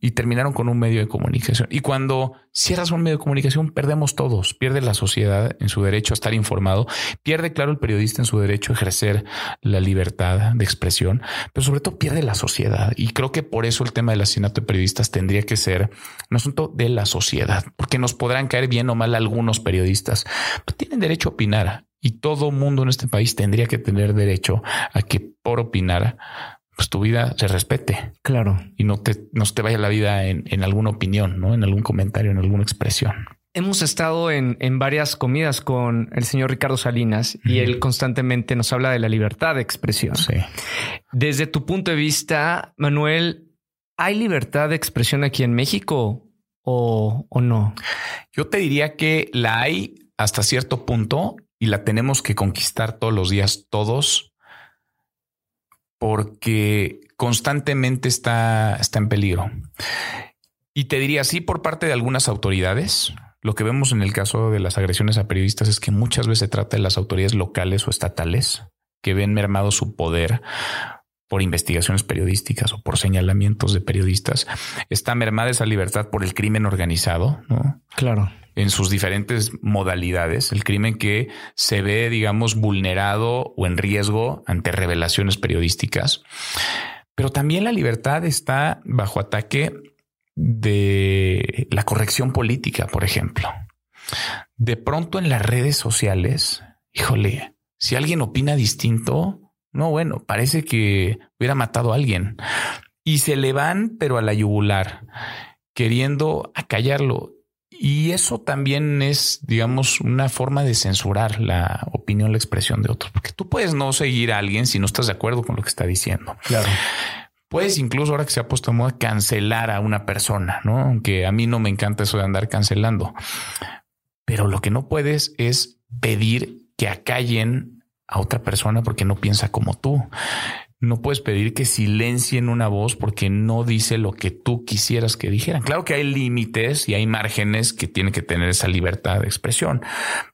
y terminaron con un medio de comunicación. Y cuando cierras un medio de comunicación, perdemos todos. Pierde la sociedad en su derecho a estar informado, pierde, claro, el periodista en su derecho a ejercer la libertad de expresión, pero sobre todo pierde la sociedad. Y creo que por eso el tema del asesinato de periodistas tendría que ser un asunto de la sociedad, porque nos podrán caer bien o mal algunos periodistas, pero tienen derecho a opinar. Y todo mundo en este país tendría que tener derecho a que por opinar pues tu vida se respete. Claro. Y no te, no te vaya la vida en, alguna opinión, ¿no? En algún comentario, en alguna expresión. Hemos estado en, varias comidas con el señor Ricardo Salinas y él constantemente nos habla de la libertad de expresión. Sí. Desde tu punto de vista, Manuel, ¿hay libertad de expresión aquí en México o, o no? Yo te diría que la hay hasta cierto punto y la tenemos que conquistar todos los días, todos, porque constantemente está, está en peligro. Y te diría, sí, por parte de algunas autoridades. Lo que vemos en el caso de las agresiones a periodistas es que muchas veces se trata de las autoridades locales o estatales que ven mermado su poder por investigaciones periodísticas o por señalamientos de periodistas. Está mermada esa libertad por el crimen organizado, ¿no? Claro en sus diferentes modalidades, el crimen que se ve, digamos, vulnerado o en riesgo ante revelaciones periodísticas. Pero también la libertad está bajo ataque de la corrección política, por ejemplo. De pronto en las redes sociales, híjole, si alguien opina distinto, no, bueno, parece que hubiera matado a alguien. Y se le van, pero a la yugular, queriendo acallarlo. Y eso también es, digamos, una forma de censurar la opinión, la expresión de otros, porque tú puedes no seguir a alguien si no estás de acuerdo con lo que está diciendo. Claro. Puedes incluso ahora que se ha puesto de moda cancelar a una persona, ¿no? Aunque a mí no me encanta eso de andar cancelando. Pero lo que no puedes es pedir que acallen a otra persona porque no piensa como tú no puedes pedir que silencien una voz porque no dice lo que tú quisieras que dijeran. Claro que hay límites y hay márgenes que tienen que tener esa libertad de expresión,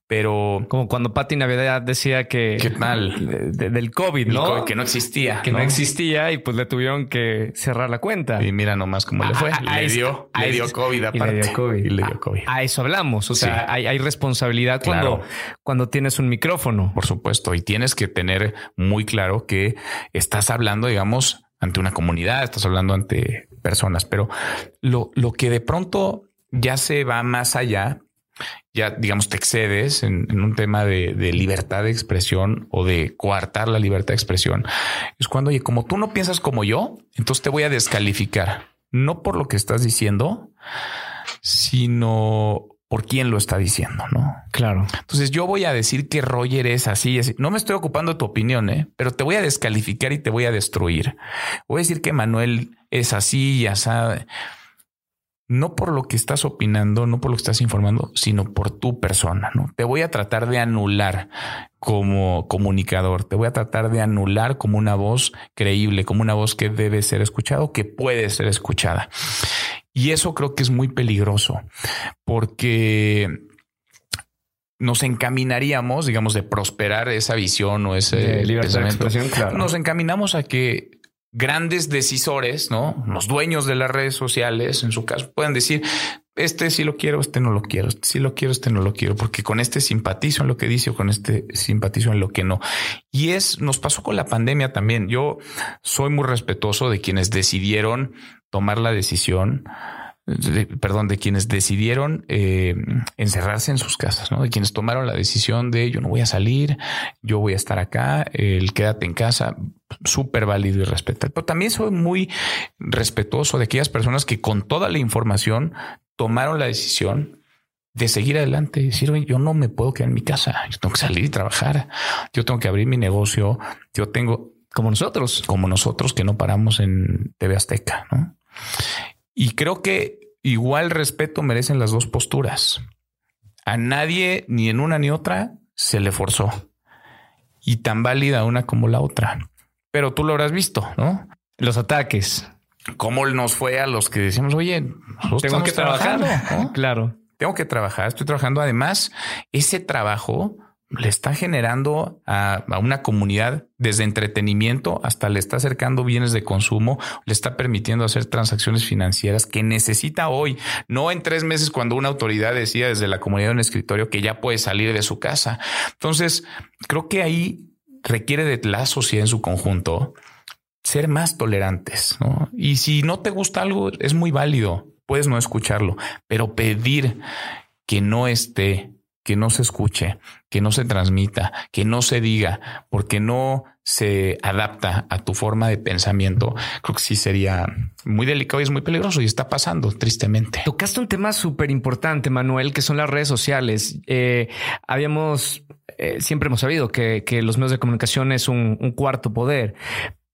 pero como cuando Pati Navidad decía que qué mal del COVID, ¿no? que no existía, que ¿no? existía y pues le tuvieron que cerrar la cuenta. Y mira nomás cómo le fue. le, dio, le dio COVID aparte. Y le dio COVID. Y le dio COVID. A, eso hablamos. O sea, hay, responsabilidad cuando, cuando tienes un micrófono. Por supuesto. Y tienes que tener muy claro que estás hablando, digamos, ante una comunidad, estás hablando ante personas, pero lo, lo que de pronto ya se va más allá ya, digamos, te excedes en, un tema de, libertad de expresión o de coartar la libertad de expresión, es cuando, oye, como tú no piensas como yo, entonces te voy a descalificar. no por lo que estás diciendo, sino por quién lo está diciendo, ¿no? Claro. Entonces yo voy a decir que Roger es así, así. No me estoy ocupando de tu opinión, ¿eh? pero te voy a descalificar y te voy a destruir. Voy a decir que Manuel es así y así. No por lo que estás opinando, no por lo que estás informando, sino por tu persona, ¿no? Te voy a tratar de anular como comunicador, te voy a tratar de anular como una voz creíble, como una voz que debe ser escuchada, que puede ser escuchada. Y eso creo que es muy peligroso porque nos encaminaríamos, digamos, de prosperar esa visión o ese libertad de expresión, claro. Nos encaminamos a que grandes decisores, ¿no? Los dueños de las redes sociales, en su caso, pueden decir, este sí lo quiero, este no lo quiero, este sí lo quiero, este no lo quiero, porque con este simpatizo en lo que dice o con este simpatizo en lo que no. Y es, nos pasó con la pandemia también. Yo soy muy respetuoso de quienes decidieron tomar la decisión, perdón, de quienes decidieron eh, encerrarse en sus casas, ¿no? De quienes tomaron la decisión de yo no voy a salir, yo voy a estar acá, el quédate en casa, súper válido y respetable. Pero también soy muy respetuoso de aquellas personas que con toda la información tomaron la decisión de seguir adelante y decir, yo no me puedo quedar en mi casa, yo tengo que salir y trabajar, yo tengo que abrir mi negocio, yo tengo... Como nosotros. Como nosotros que no paramos en TV Azteca, ¿no? Y creo que igual respeto merecen las dos posturas. A nadie, ni en una ni otra, se le forzó. Y tan válida una como la otra. Pero tú lo habrás visto, ¿no? Los ataques. ¿Cómo nos fue a los que decíamos, oye, tengo que trabajar? Claro. Tengo que trabajar, estoy trabajando. Además, ese trabajo le está generando a, una comunidad desde entretenimiento hasta le está acercando bienes de consumo, le está permitiendo hacer transacciones financieras que necesita hoy, no en tres meses cuando una autoridad decía desde la comunidad de un escritorio que ya puede salir de su casa. Entonces, creo que ahí requiere de la sociedad en su conjunto ser más tolerantes. Y si no te gusta algo, es muy válido, puedes no escucharlo, pero pedir que no esté que no se escuche, que no se transmita, que no se diga, porque no se adapta a tu forma de pensamiento, creo que sí sería muy delicado y es muy peligroso y está pasando tristemente. Tocaste un tema súper importante, Manuel, que son las redes sociales. Eh, habíamos, eh, siempre hemos sabido que, los medios de comunicación es un, cuarto poder,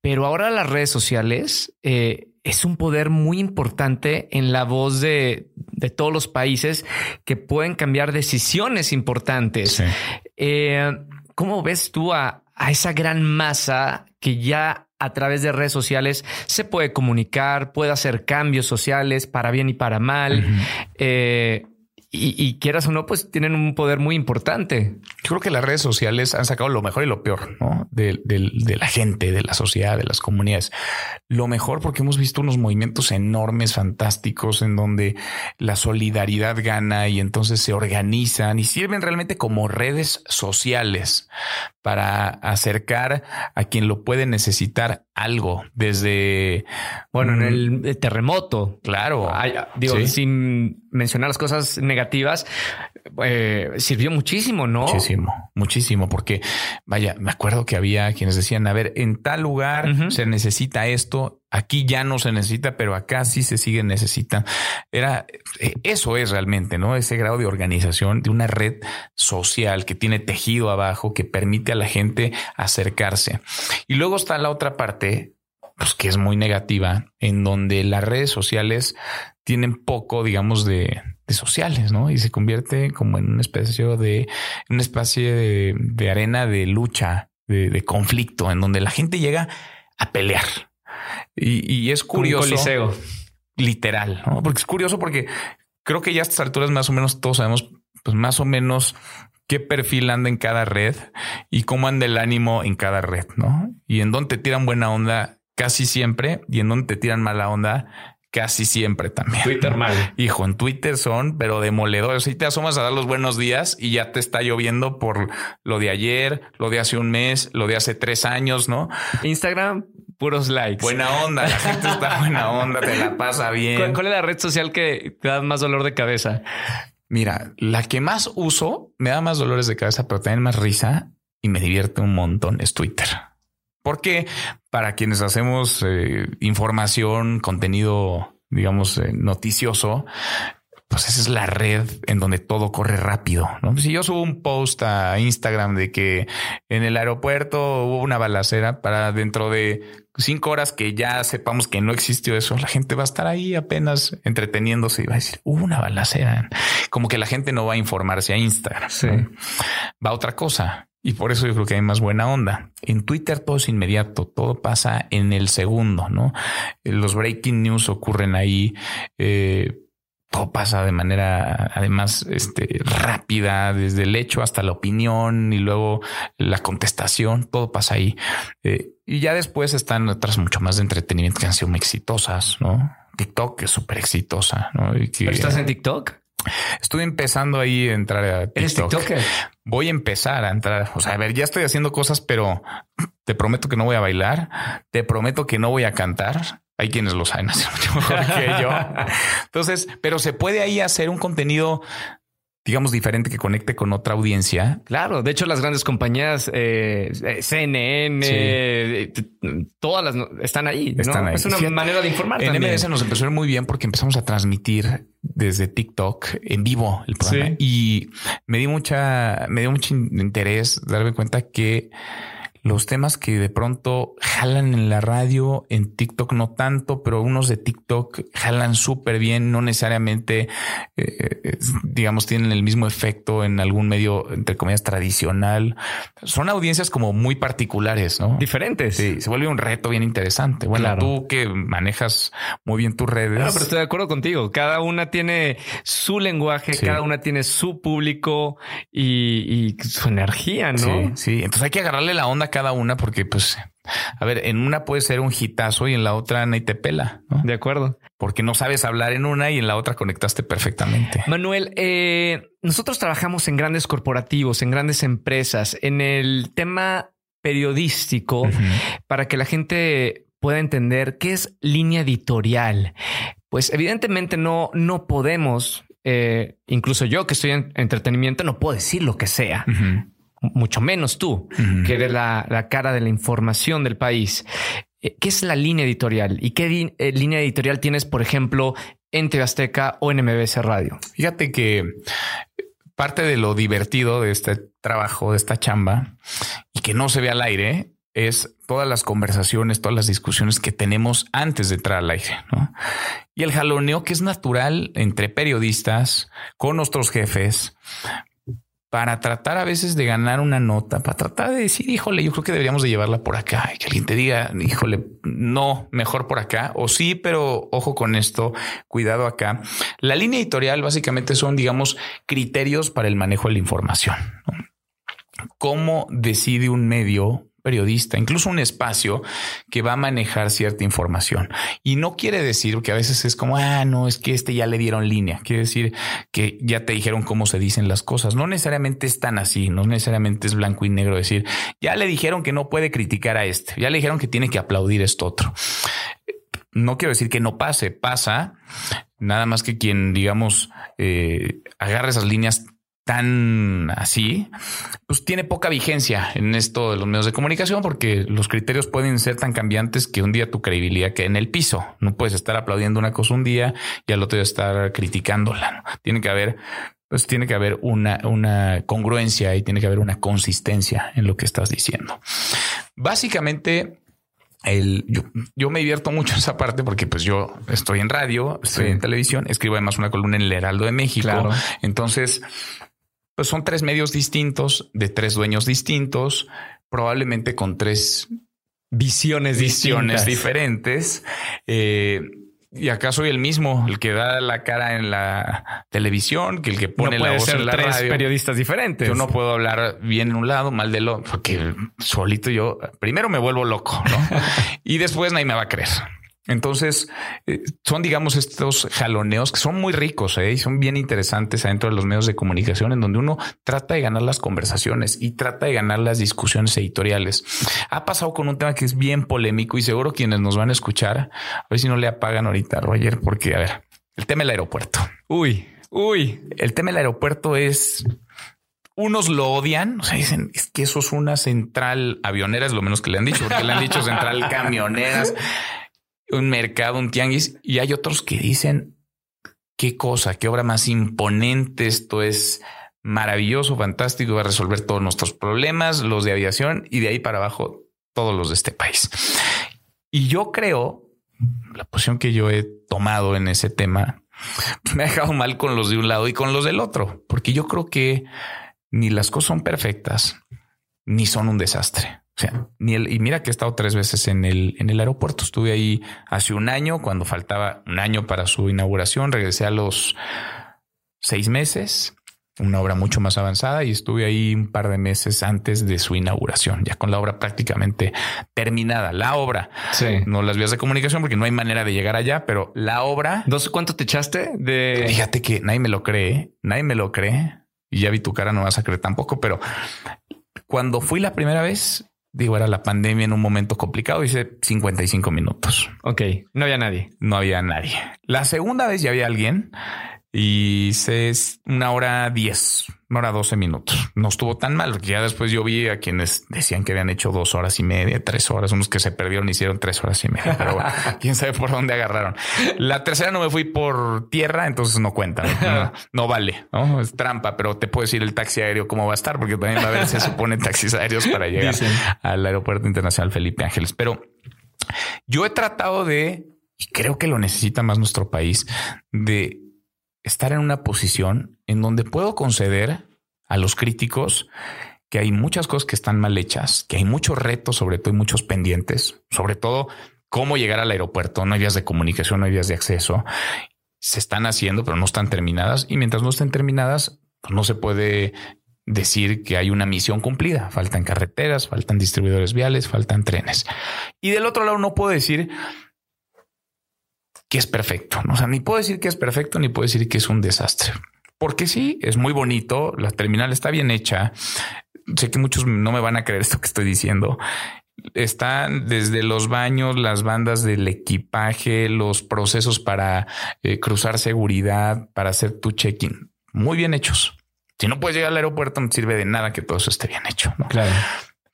pero ahora las redes sociales eh, es un poder muy importante en la voz de, todos los países que pueden cambiar decisiones importantes. Eh, ¿Cómo ves tú a, esa gran masa que ya a través de redes sociales se puede comunicar, puede hacer cambios sociales para bien y para mal? Y, quieras o no, pues tienen un poder muy importante. Yo creo que las redes sociales han sacado lo mejor y lo peor ¿no? de, la gente, de la sociedad, de las comunidades. Lo mejor porque hemos visto unos movimientos enormes, fantásticos, en donde la solidaridad gana y entonces se organizan y sirven realmente como redes sociales para acercar a quien lo puede necesitar algo desde bueno en el terremoto. Claro. Digo sin mencionar las cosas negativas eh, sirvió muchísimo no muchísimo muchísimo porque vaya me acuerdo que había quienes decían a ver en tal lugar se necesita esto Aquí ya no se necesita, pero acá sí se sigue necesitando. Era eh, eso es realmente, ¿no? Ese grado de organización de una red social que tiene tejido abajo, que permite a la gente acercarse. Y luego está la otra parte, pues que es muy negativa, en donde las redes sociales tienen poco, digamos, de, sociales, ¿no? Y se convierte como en una especie de, una especie de, arena de lucha, de, de conflicto, en donde la gente llega a pelear y, es curioso. Literal, ¿no? Porque es curioso porque creo que ya a estas alturas más o menos todos sabemos, pues más o menos qué perfil anda en cada red y cómo anda el ánimo en cada red, ¿no? Y en dónde te tiran buena onda casi siempre y en dónde te tiran mala onda casi siempre también. Twitter mal. Hijo, en Twitter son, pero demoledores. Si te asomas a dar los buenos días y ya te está lloviendo por lo de ayer, lo de hace un mes, lo de hace tres años, ¿no? Instagram, puros likes. Buena onda, la gente está buena onda, te la pasa bien. ¿Cuál, es la red social que te da más dolor de cabeza? Mira, la que más uso me da más dolores de cabeza, pero también más risa y me divierte un montón es Twitter. Porque para quienes hacemos eh, información, contenido digamos, eh, noticioso, pues esa es la red en donde todo corre rápido. ¿no? Si yo subo un post a Instagram de que en el aeropuerto hubo una balacera para dentro de cinco horas que ya sepamos que no existió eso, la gente va a estar ahí apenas entreteniéndose y va a decir hubo una balacera. Como que la gente no va a informarse a Instagram. Va a otra cosa. Y por eso yo creo que hay más buena onda. En Twitter todo es inmediato, todo pasa en el segundo, ¿no? Los breaking news ocurren ahí. Eh, todo pasa de manera además este, rápida, desde el hecho hasta la opinión y luego la contestación, todo pasa ahí. Eh, y ya después están otras mucho más de entretenimiento que han sido muy exitosas, ¿no? TikTok es súper exitosa, ¿no? ¿Estás en TikTok? Estoy empezando ahí a entrar a TikTok. Voy a empezar a entrar. O sea, a ver, ya estoy haciendo cosas, pero te prometo que no voy a bailar. Te prometo que no voy a cantar. Hay quienes lo saben hacer mucho mejor que yo. Entonces, pero se puede ahí hacer un contenido digamos, diferente que conecte con otra audiencia. Claro, de hecho las grandes compañías, eh, eh CNN, eh, todas las están ahí. Están ahí. Es una manera de informar. En también. MBS nos empezó a ir muy bien porque empezamos a transmitir desde TikTok en vivo el programa y me dio mucha, me dio mucho interés darme cuenta que los temas que de pronto jalan en la radio, en TikTok no tanto, pero unos de TikTok jalan súper bien, no necesariamente, eh, digamos, tienen el mismo efecto en algún medio, entre comillas, tradicional. Son audiencias como muy particulares, ¿no? Diferentes. Sí, se vuelve un reto bien interesante. Bueno, tú que manejas muy bien tus redes. No, pero estoy de acuerdo contigo. Cada una tiene su lenguaje, cada una tiene su público y, y su energía, ¿no? Sí, sí. Entonces hay que agarrarle la onda cada una porque pues a ver, en una puede ser un hitazo y en la otra ni te pela. De acuerdo. Porque no sabes hablar en una y en la otra conectaste perfectamente. Manuel, eh, nosotros trabajamos en grandes corporativos, en grandes empresas, en el tema periodístico para que la gente pueda entender qué es línea editorial. Pues evidentemente no, no podemos, eh, incluso yo que estoy en entretenimiento, no puedo decir lo que sea mucho menos tú, que eres la, cara de la información del país. Eh, ¿Qué es la línea editorial? ¿Y qué eh, línea editorial tienes, por ejemplo, en TV Azteca o en MBS Radio? Fíjate que parte de lo divertido de este trabajo, de esta chamba, y que no se ve al aire, es todas las conversaciones, todas las discusiones que tenemos antes de entrar al aire. Y el jaloneo que es natural entre periodistas, con nuestros jefes, para tratar a veces de ganar una nota, para tratar de decir, híjole, yo creo que deberíamos de llevarla por acá y que alguien te diga, híjole, no, mejor por acá o sí, pero ojo con esto, cuidado acá. La línea editorial básicamente son, digamos, criterios para el manejo de la información. ¿Cómo decide un medio periodista, incluso un espacio que va a manejar cierta información. Y no quiere decir que a veces es como, ah, no, es que este ya le dieron línea. Quiere decir que ya te dijeron cómo se dicen las cosas. No necesariamente es tan así, no necesariamente es blanco y negro decir, ya le dijeron que no puede criticar a este, ya le dijeron que tiene que aplaudir esto otro. No quiero decir que no pase, pasa. Nada más que quien, digamos, eh, agarra esas líneas tan así, pues tiene poca vigencia en esto de los medios de comunicación porque los criterios pueden ser tan cambiantes que un día tu credibilidad queda en el piso. No puedes estar aplaudiendo una cosa un día y al otro día estar criticándola. Tiene que haber pues tiene que haber una, una congruencia y tiene que haber una consistencia en lo que estás diciendo. Básicamente, el, yo, me divierto mucho en esa parte porque pues yo estoy en radio, estoy en televisión, escribo además una columna en el Heraldo de México. Entonces, pues son tres medios distintos, de tres dueños distintos, probablemente con tres visiones, visiones diferentes. Eh, y acá soy el mismo, el que da la cara en la televisión, que el que pone la voz en la tres periodistas diferentes. Yo no puedo hablar bien en un lado, mal del otro, porque solito yo primero me vuelvo loco, ¿no? y después nadie me va a creer. Entonces, eh, son, digamos, estos jaloneos que son muy ricos ¿eh? y son bien interesantes adentro de los medios de comunicación, en donde uno trata de ganar las conversaciones y trata de ganar las discusiones editoriales. Ha pasado con un tema que es bien polémico y seguro quienes nos van a escuchar, a ver si no le apagan ahorita, Roger, porque, a ver, el tema del aeropuerto. Uy, uy, el tema del aeropuerto es unos lo odian, o sea, dicen es que eso es una central avionera, es lo menos que le han dicho, porque le han dicho central camioneras un mercado, un tianguis, y hay otros que dicen qué cosa, qué obra más imponente, esto es maravilloso, fantástico, va a resolver todos nuestros problemas, los de aviación y de ahí para abajo todos los de este país. Y yo creo, la posición que yo he tomado en ese tema, me ha dejado mal con los de un lado y con los del otro, porque yo creo que ni las cosas son perfectas, ni son un desastre. O sea, ni el, y mira que he estado tres veces en el, en el aeropuerto. Estuve ahí hace un año, cuando faltaba un año para su inauguración. Regresé a los seis meses una obra mucho más avanzada y estuve ahí un par de meses antes de su inauguración, ya con la obra prácticamente terminada. La obra, sí. no las vías de comunicación, porque no hay manera de llegar allá, pero la obra. ¿Dos cuánto te echaste de? Fíjate que nadie me lo cree, nadie me lo cree y ya vi tu cara, no vas a creer tampoco, pero cuando fui la primera vez, digo, era la pandemia en un momento complicado, hice 55 minutos. Ok, no había nadie. No había nadie. La segunda vez ya había alguien y es una hora diez, una hora doce minutos. No estuvo tan mal, porque ya después yo vi a quienes decían que habían hecho dos horas y media, tres horas, unos que se perdieron hicieron tres horas y media, pero quién sabe por dónde agarraron. La tercera no me fui por tierra, entonces no cuenta, no, vale, ¿no? es trampa, pero te puedo decir el taxi aéreo cómo va a estar, porque también va a haber, se supone, taxis aéreos para llegar al aeropuerto internacional Felipe Ángeles. Pero yo he tratado de, y creo que lo necesita más nuestro país, de estar en una posición en donde puedo conceder a los críticos que hay muchas cosas que están mal hechas, que hay muchos retos, sobre todo y muchos pendientes, sobre todo cómo llegar al aeropuerto, no hay vías de comunicación, no hay vías de acceso, se están haciendo, pero no están terminadas y mientras no estén terminadas, pues no se puede decir que hay una misión cumplida. Faltan carreteras, faltan distribuidores viales, faltan trenes. Y del otro lado no puedo decir que es perfecto. O sea, ni puedo decir que es perfecto, ni puedo decir que es un desastre. Porque sí, es muy bonito, la terminal está bien hecha. Sé que muchos no me van a creer esto que estoy diciendo. Están desde los baños, las bandas del equipaje, los procesos para eh, cruzar seguridad, para hacer tu check-in, muy bien hechos. Si no puedes llegar al aeropuerto, no sirve de nada que todo eso esté bien hecho. Claro.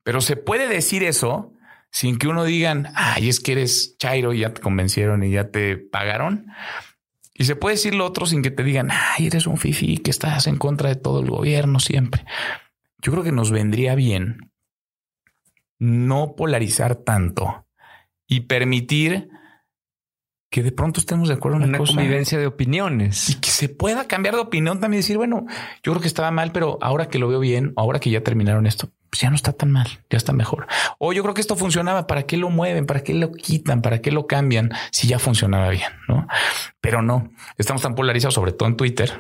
Pero se puede decir eso sin que uno digan, ay, es que eres Chairo y ya te convencieron y ya te pagaron. Y se puede decir lo otro sin que te digan, ay, eres un fifi que estás en contra de todo el gobierno siempre. Yo creo que nos vendría bien no polarizar tanto y permitir que de pronto estemos de acuerdo en una, convivencia de opiniones y que se pueda cambiar de opinión también decir, bueno, yo creo que estaba mal, pero ahora que lo veo bien, ahora que ya terminaron esto, pues ya no está tan mal, ya está mejor. O yo creo que esto funcionaba, ¿para qué lo mueven? ¿Para qué lo quitan? ¿Para qué lo cambian? Si ya funcionaba bien, ¿no? Pero no, estamos tan polarizados, sobre todo en Twitter,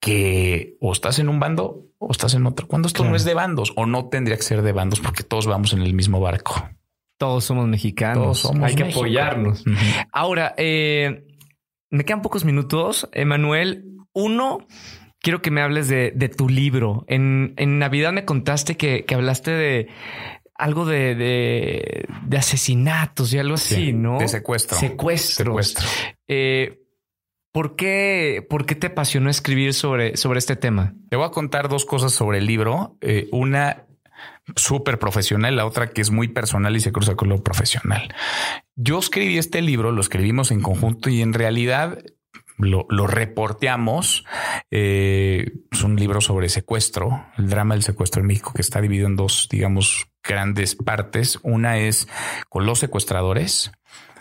que o estás en un bando o estás en otro. Cuando esto no es de bandos o no tendría que ser de bandos porque todos vamos en el mismo barco. Todos somos mexicanos. Hay que apoyarnos. Ahora, eh, me quedan pocos minutos. Emanuel, uno, quiero que me hables de, tu libro. En, Navidad me contaste que, hablaste de algo de, asesinatos y algo así, ¿no? De secuestro. Secuestro. Eh, ¿por, qué, ¿Por qué te apasionó escribir sobre, sobre este tema? Te voy a contar dos cosas sobre el libro. Eh, una súper profesional, la otra que es muy personal y se cruza con lo profesional. Yo escribí este libro, lo escribimos en conjunto y en realidad lo, reporteamos. Eh, es un libro sobre secuestro, el drama del secuestro en México, que está dividido en dos, digamos, grandes partes. Una es con los secuestradores,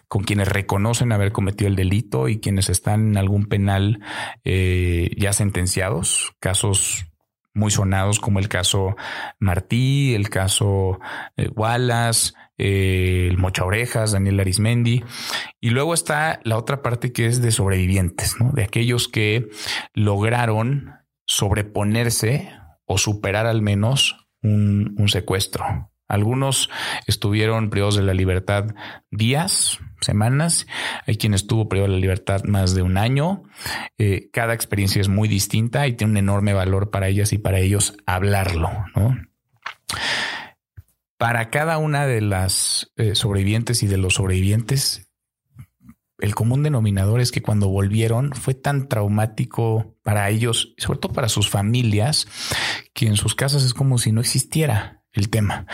con quienes reconocen haber cometido el delito y quienes están en algún penal eh, ya sentenciados, casos muy sonados como el caso Martí, el caso eh, Wallace, eh, el Mocha Orejas, Daniel Arismendi. Y luego está la otra parte que es de sobrevivientes, ¿no? de aquellos que lograron sobreponerse o superar al menos un, un secuestro. Algunos estuvieron privados de la libertad días, semanas. Hay quien estuvo privado de la libertad más de un año. Eh, cada experiencia es muy distinta y tiene un enorme valor para ellas y para ellos hablarlo. Para cada una de las eh, sobrevivientes y de los sobrevivientes, el común denominador es que cuando volvieron fue tan traumático para ellos, sobre todo para sus familias, que en sus casas es como si no existiera el tema.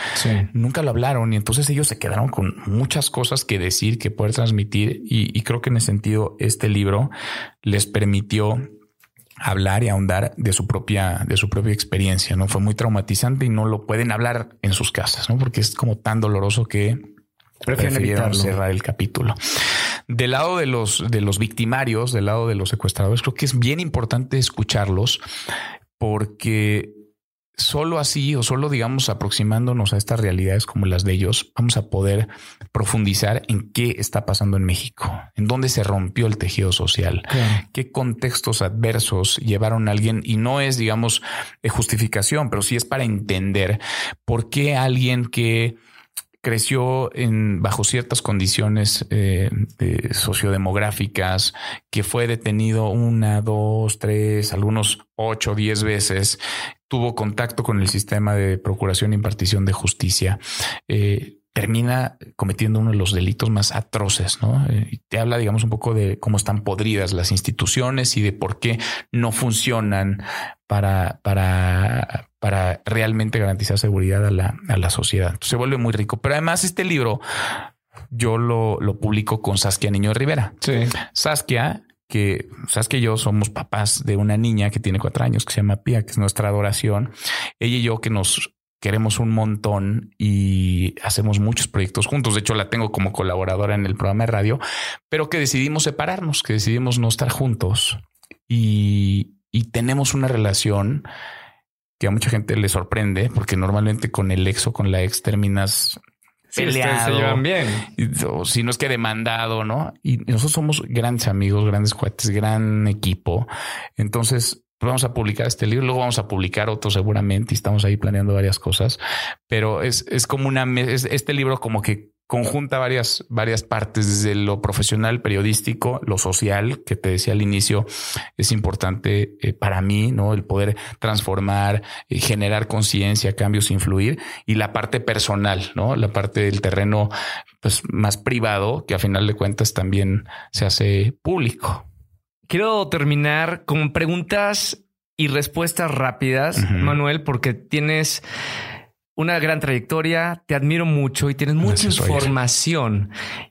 Nunca lo hablaron y entonces ellos se quedaron con muchas cosas que decir, que poder transmitir y, creo que en ese sentido este libro les permitió hablar y ahondar de su propia, de su propia experiencia. No fue muy traumatizante y no lo pueden hablar en sus casas, ¿no? porque es como tan doloroso que prefirieron cerrar el capítulo. Del lado de los, de los victimarios, del lado de los secuestradores, creo que es bien importante escucharlos porque solo así o solo digamos aproximándonos a estas realidades como las de ellos, vamos a poder profundizar en qué está pasando en México, en dónde se rompió el tejido social, qué contextos adversos llevaron a alguien y no es digamos de justificación, pero sí es para entender por qué alguien que creció en, bajo ciertas condiciones eh, sociodemográficas, que fue detenido una, dos, tres, algunos ocho, diez veces, tuvo contacto con el sistema de procuración e impartición de justicia. Eh, termina cometiendo uno de los delitos más atroces, ¿no? Eh, y te habla, digamos, un poco de cómo están podridas las instituciones y de por qué no funcionan para, para, para realmente garantizar seguridad a la, a la sociedad. se vuelve muy rico. Pero además este libro yo lo, lo publico con Saskia Niño Rivera. Sí. Saskia que Saskia y yo somos papás de una niña que tiene cuatro años que se llama Pia, que es nuestra adoración. Ella y yo que nos queremos un montón y hacemos muchos proyectos juntos. De hecho, la tengo como colaboradora en el programa de radio, pero que decidimos separarnos, que decidimos no estar juntos y, tenemos una relación que a mucha gente le sorprende porque normalmente con el ex o con la ex terminas peleado. Se llevan bien. O si no es que demandado, ¿no? Y nosotros somos grandes amigos, grandes cuates, gran equipo. Entonces, vamos a publicar este libro, luego vamos a publicar otro seguramente y estamos ahí planeando varias cosas, pero es, es como una, es, este libro como que conjunta varias, varias partes desde lo profesional, periodístico, lo social, que te decía al inicio, es importante eh, para mí, ¿no? El poder transformar, eh, generar conciencia, cambios, influir, y la parte personal, ¿no? La parte del terreno, pues más privado, que a final de cuentas también se hace público. Quiero terminar con preguntas y respuestas rápidas, Manuel, porque tienes una gran trayectoria, te admiro mucho y tienes mucha información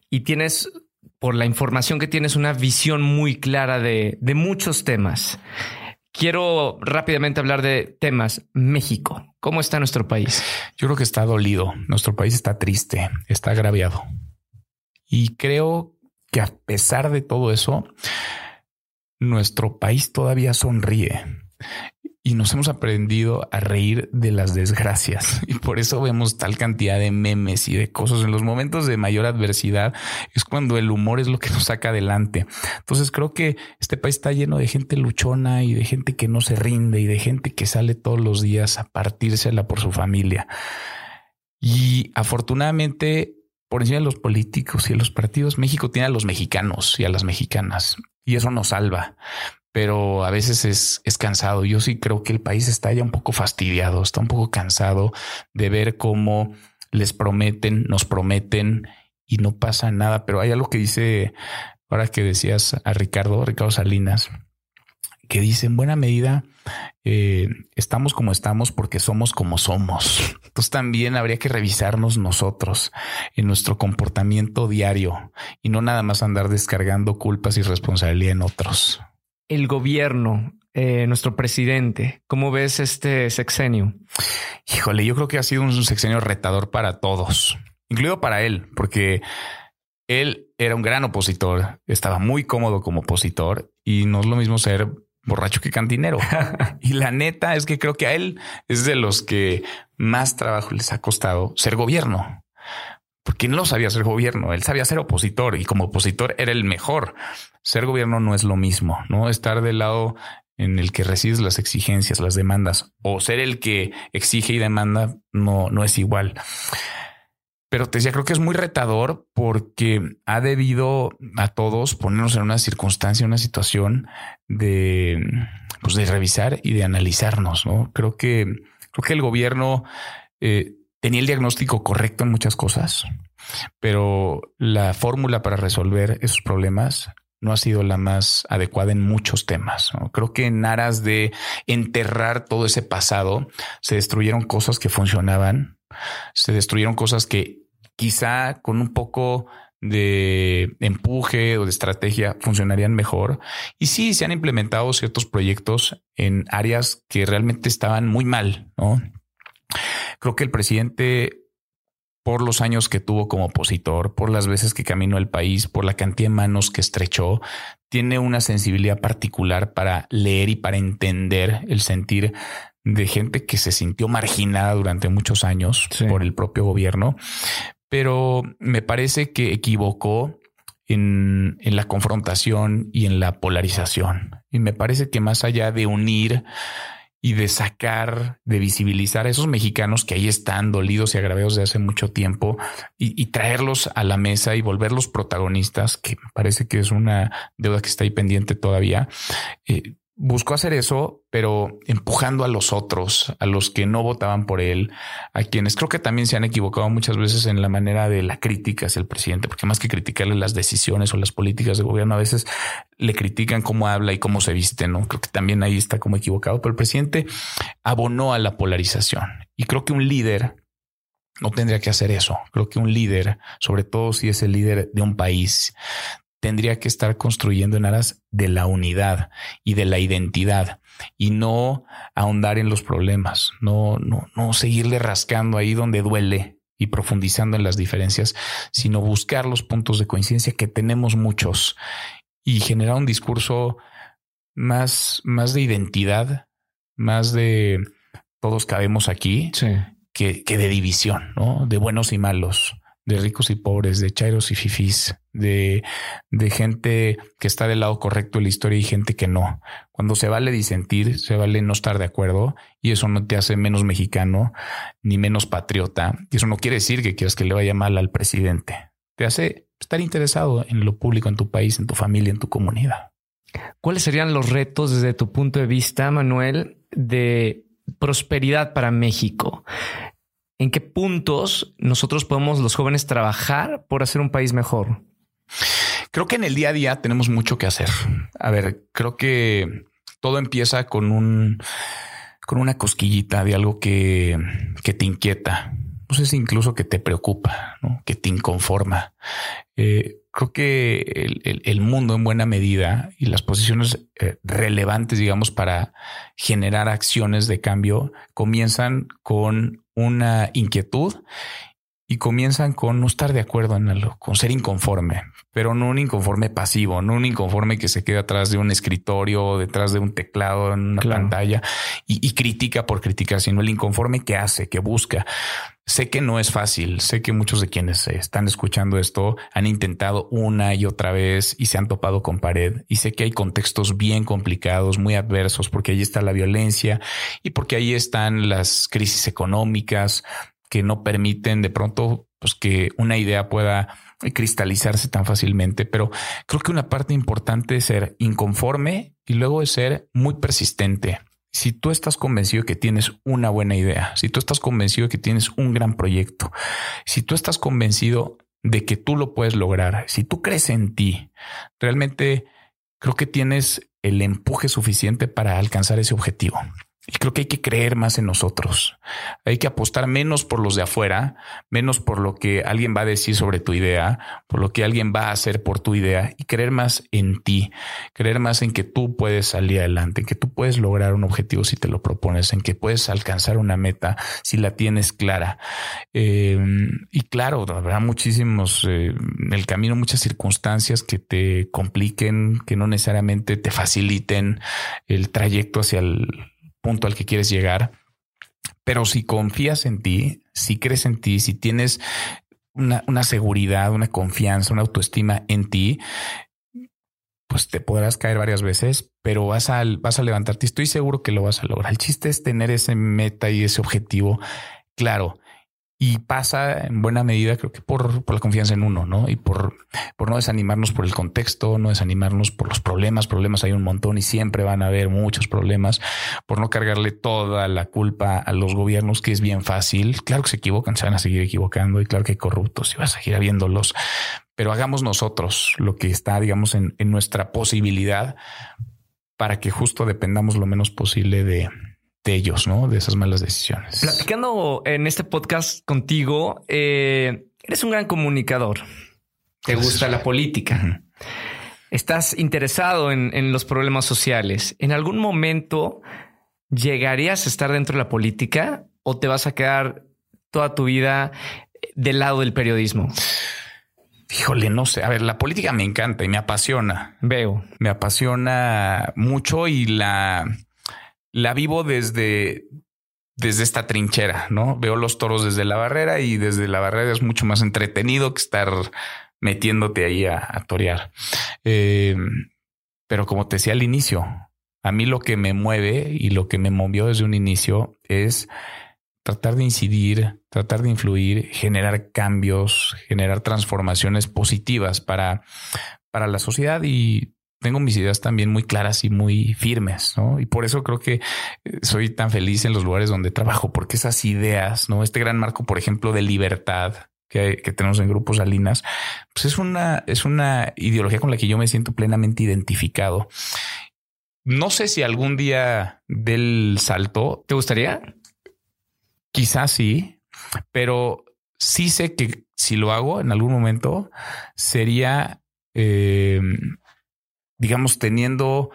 y tienes, por la información que tienes, una visión muy clara de, de muchos temas. Quiero rápidamente hablar de temas. México, ¿cómo está nuestro país? Yo creo que está dolido. Nuestro país está triste, está agraviado. Y creo que a pesar de todo eso, nuestro país todavía sonríe y nos hemos aprendido a reír de las desgracias y por eso vemos tal cantidad de memes y de cosas en los momentos de mayor adversidad es cuando el humor es lo que nos saca adelante. Entonces creo que este país está lleno de gente luchona y de gente que no se rinde y de gente que sale todos los días a partírsela por su familia. Y afortunadamente por encima de los políticos y de los partidos, México tiene a los mexicanos y a las mexicanas y eso nos salva. Pero a veces es, es cansado. Yo sí creo que el país está ya un poco fastidiado, está un poco cansado de ver cómo les prometen, nos prometen y no pasa nada. Pero hay algo que dice, ahora que decías a Ricardo, Ricardo Salinas, que dice en buena medida eh, estamos como estamos porque somos como somos. Entonces también habría que revisarnos nosotros en nuestro comportamiento diario y no nada más andar descargando culpas y responsabilidad en otros. El gobierno, eh, nuestro presidente, ¿cómo ves este sexenio? Híjole, yo creo que ha sido un sexenio retador para todos, incluido para él, porque él era un gran opositor, estaba muy cómodo como opositor y no es lo mismo ser borracho que cantinero. y la neta es que creo que a él es de los que más trabajo les ha costado ser gobierno. Porque no sabía ser gobierno, él sabía ser opositor y como opositor era el mejor. Ser gobierno no es lo mismo, ¿no? Estar del lado en el que recibes las exigencias, las demandas, o ser el que exige y demanda no, no es igual. Pero te decía, creo que es muy retador porque ha debido a todos ponernos en una circunstancia, una situación de, pues de revisar y de analizarnos. ¿no? Creo que, creo que el gobierno eh, tenía el diagnóstico correcto en muchas cosas, pero la fórmula para resolver esos problemas no ha sido la más adecuada en muchos temas. Creo que en aras de enterrar todo ese pasado, se destruyeron cosas que funcionaban, se destruyeron cosas que quizá con un poco de empuje o de estrategia funcionarían mejor. Y sí, se han implementado ciertos proyectos en áreas que realmente estaban muy mal. Creo que el presidente por los años que tuvo como opositor, por las veces que caminó el país, por la cantidad de manos que estrechó, tiene una sensibilidad particular para leer y para entender el sentir de gente que se sintió marginada durante muchos años por el propio gobierno, pero me parece que equivocó en, en, la confrontación y en la polarización. Y me parece que más allá de unir y de sacar, de visibilizar a esos mexicanos que ahí están dolidos y agraviados de hace mucho tiempo y, traerlos a la mesa y volverlos protagonistas, que me parece que es una deuda que está ahí pendiente todavía. Eh, buscó hacer eso, pero empujando a los otros, a los que no votaban por él, a quienes creo que también se han equivocado muchas veces en la manera de la crítica hacia el presidente, porque más que criticarle las decisiones o las políticas de gobierno, a veces le critican cómo habla y cómo se viste, ¿no? Creo que también ahí está como equivocado, pero el presidente abonó a la polarización y creo que un líder no tendría que hacer eso. Creo que un líder, sobre todo si es el líder de un país, tendría que estar construyendo en aras de la unidad y de la identidad y no ahondar en los problemas, no, no, no seguirle rascando ahí donde duele y profundizando en las diferencias, sino buscar los puntos de coincidencia que tenemos muchos y generar un discurso más, más de identidad, más de todos cabemos aquí que, que de división, ¿no? De buenos y malos de ricos y pobres, de chairos y fifís, de, de gente que está del lado correcto de la historia y gente que no. Cuando se vale disentir, se vale no estar de acuerdo y eso no te hace menos mexicano ni menos patriota. Y eso no quiere decir que quieras que le vaya mal al presidente. Te hace estar interesado en lo público, en tu país, en tu familia, en tu comunidad. ¿Cuáles serían los retos desde tu punto de vista, Manuel, de prosperidad para México? ¿En qué puntos nosotros podemos los jóvenes trabajar por hacer un país mejor? Creo que en el día a día tenemos mucho que hacer. A ver, creo que todo empieza con un con una cosquillita de algo que, que te inquieta. No sé si incluso que te preocupa, que te inconforma. Eh, creo que el, mundo en buena medida y las posiciones eh, relevantes, digamos, para generar acciones de cambio comienzan con una inquietud y comienzan con no estar de acuerdo en algo, con ser inconforme, pero no un inconforme pasivo, no un inconforme que se queda atrás de un escritorio, detrás de un teclado, en una pantalla y, y, critica por criticar, sino el inconforme que hace, que busca. Sé que no es fácil, sé que muchos de quienes están escuchando esto han intentado una y otra vez y se han topado con pared y sé que hay contextos bien complicados, muy adversos, porque ahí está la violencia y porque ahí están las crisis económicas que no permiten de pronto pues, que una idea pueda cristalizarse tan fácilmente, pero creo que una parte importante es ser inconforme y luego es ser muy persistente si tú estás convencido que tienes una buena idea, si tú estás convencido que tienes un gran proyecto, si tú estás convencido de que tú lo puedes lograr, si tú crees en ti, realmente creo que tienes el empuje suficiente para alcanzar ese objetivo. Y creo que hay que creer más en nosotros. Hay que apostar menos por los de afuera, menos por lo que alguien va a decir sobre tu idea, por lo que alguien va a hacer por tu idea y creer más en ti, creer más en que tú puedes salir adelante, en que tú puedes lograr un objetivo si te lo propones, en que puedes alcanzar una meta si la tienes clara. Eh, y claro, habrá muchísimos eh, en el camino, muchas circunstancias que te compliquen, que no necesariamente te faciliten el trayecto hacia el punto al que quieres llegar. Pero si confías en ti, si crees en ti, si tienes una, seguridad, una confianza, una autoestima en ti, pues te podrás caer varias veces, pero vas a, vas a levantarte. Estoy seguro que lo vas a lograr. El chiste es tener ese meta y ese objetivo claro y pasa en buena medida, creo que por, por, la confianza en uno, ¿no? Y por, por no desanimarnos por el contexto, no desanimarnos por los problemas. Problemas hay un montón y siempre van a haber muchos problemas. Por no cargarle toda la culpa a los gobiernos, que es bien fácil. Claro que se equivocan, se van a seguir equivocando y claro que hay corruptos y vas a seguir habiéndolos. pero hagamos nosotros lo que está, digamos, en, en nuestra posibilidad para que justo dependamos lo menos posible de, de ellos, ¿no? De esas malas decisiones. Platicando en este podcast contigo, eh, eres un gran comunicador. Te gusta la política. Estás interesado en, en, los problemas sociales. ¿En algún momento llegarías a estar dentro de la política o te vas a quedar toda tu vida del lado del periodismo? Híjole, no sé. A ver, la política me encanta y me apasiona. Veo. Me apasiona mucho y la la vivo desde, desde esta trinchera, ¿no? Veo los toros desde la barrera y desde la barrera es mucho más entretenido que estar metiéndote ahí a, torear. Eh, pero como te decía al inicio, a mí lo que me mueve y lo que me movió desde un inicio es tratar de incidir, tratar de influir, generar cambios, generar transformaciones positivas para, para la sociedad y tengo mis ideas también muy claras y muy firmes, ¿no? Y por eso creo que eh, soy tan feliz en los lugares donde trabajo, porque esas ideas, ¿no? Este gran marco, por ejemplo, de libertad que, que tenemos en Grupos Salinas, pues es una, es una ideología con la que yo me siento plenamente identificado. No sé si algún día del salto. ¿Te gustaría? Quizás sí, pero sí sé que si lo hago en algún momento sería eh, digamos, teniendo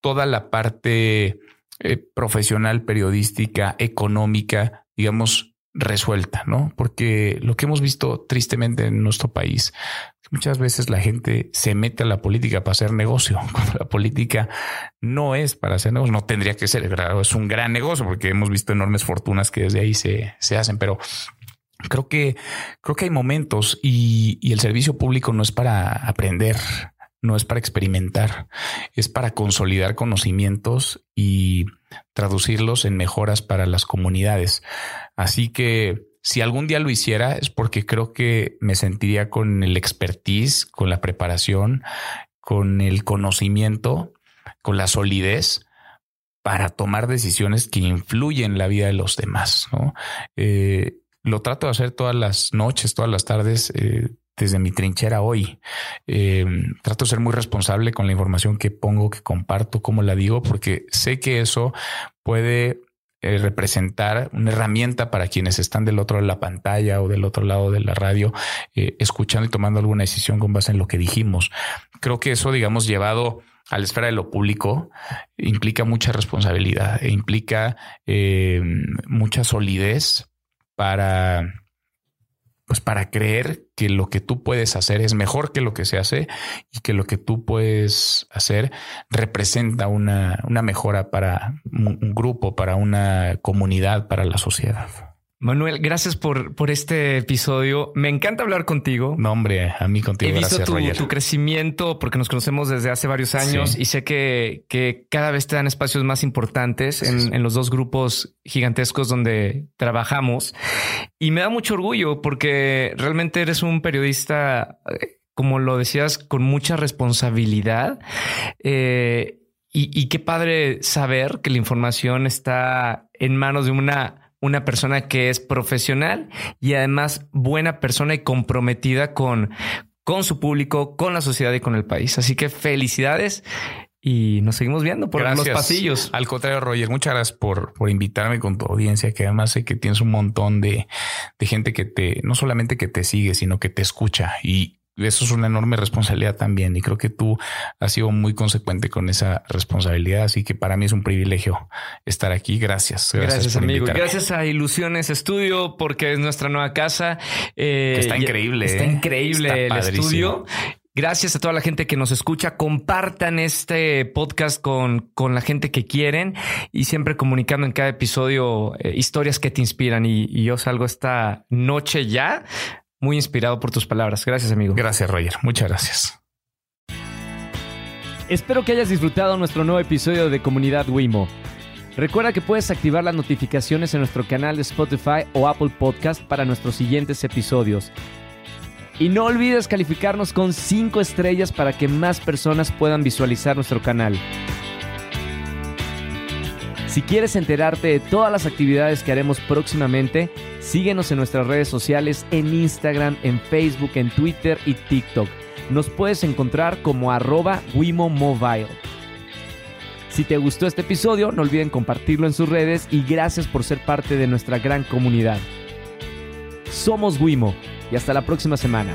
toda la parte eh, profesional, periodística, económica, digamos, resuelta, ¿no? Porque lo que hemos visto tristemente en nuestro país, muchas veces la gente se mete a la política para hacer negocio, cuando la política no es para hacer negocio, no tendría que ser, es un gran negocio porque hemos visto enormes fortunas que desde ahí se, se hacen, pero creo que, creo que hay momentos y, y el servicio público no es para aprender, no es para experimentar, es para consolidar conocimientos y traducirlos en mejoras para las comunidades. Así que si algún día lo hiciera es porque creo que me sentiría con el expertise, con la preparación, con el conocimiento, con la solidez para tomar decisiones que influyen en la vida de los demás. Eh, lo trato de hacer todas las noches, todas las tardes. Eh, desde mi trinchera hoy. Eh, trato de ser muy responsable con la información que pongo, que comparto, como la digo, porque sé que eso puede eh, representar una herramienta para quienes están del otro lado de la pantalla o del otro lado de la radio, eh, escuchando y tomando alguna decisión con base en lo que dijimos. Creo que eso, digamos, llevado a la esfera de lo público implica mucha responsabilidad e implica mucha solidez para pues para creer que lo que tú puedes hacer es mejor que lo que se hace y que lo que tú puedes hacer representa una, una mejora para un grupo, para una comunidad, para la sociedad. Manuel, gracias por, por este episodio. Me encanta hablar contigo. No, hombre, a mí contigo. He visto tu, crecimiento porque nos conocemos desde hace varios años y sé que, que, cada vez te dan espacios más importantes en, en, los dos grupos gigantescos donde trabajamos. Y me da mucho orgullo porque realmente eres un periodista, eh, como lo decías, con mucha responsabilidad. Eh, y, y qué padre saber que la información está en manos de una una persona que es profesional y además buena persona y comprometida con, con su público, con la sociedad y con el país. Así que felicidades y nos seguimos viendo por los pasillos. Al contrario, Roger, muchas gracias por, por invitarme con tu audiencia, que además sé que tienes un montón de, de gente que te, no solamente que te sigue, sino que te escucha y eso es una enorme responsabilidad también y creo que tú has sido muy consecuente con esa responsabilidad, así que para mí es un privilegio estar aquí. Gracias. Gracias, amigo. Gracias a Ilusiones Estudio porque es nuestra nueva casa. Eh, está increíble. Está ¿eh? increíble el estudio. Gracias a toda la gente que nos escucha. Compartan este podcast con, con la gente que quieren y siempre comunicando en cada episodio eh, historias que te inspiran. Y, y yo salgo esta noche ya muy inspirado por tus palabras. Gracias, amigo. Gracias, Roger. Muchas gracias. Espero que hayas disfrutado nuestro nuevo episodio de Comunidad Wimo. Recuerda que puedes activar las notificaciones en nuestro canal de Spotify o Apple Podcast para nuestros siguientes episodios. Y no olvides calificarnos con 5 estrellas para que más personas puedan visualizar nuestro canal. Si quieres enterarte de todas las actividades que haremos próximamente, Síguenos en nuestras redes sociales en Instagram, en Facebook, en Twitter y TikTok. Nos puedes encontrar como arroba Wimo Mobile. Si te gustó este episodio, no olviden compartirlo en sus redes y gracias por ser parte de nuestra gran comunidad. Somos Wimo y hasta la próxima semana.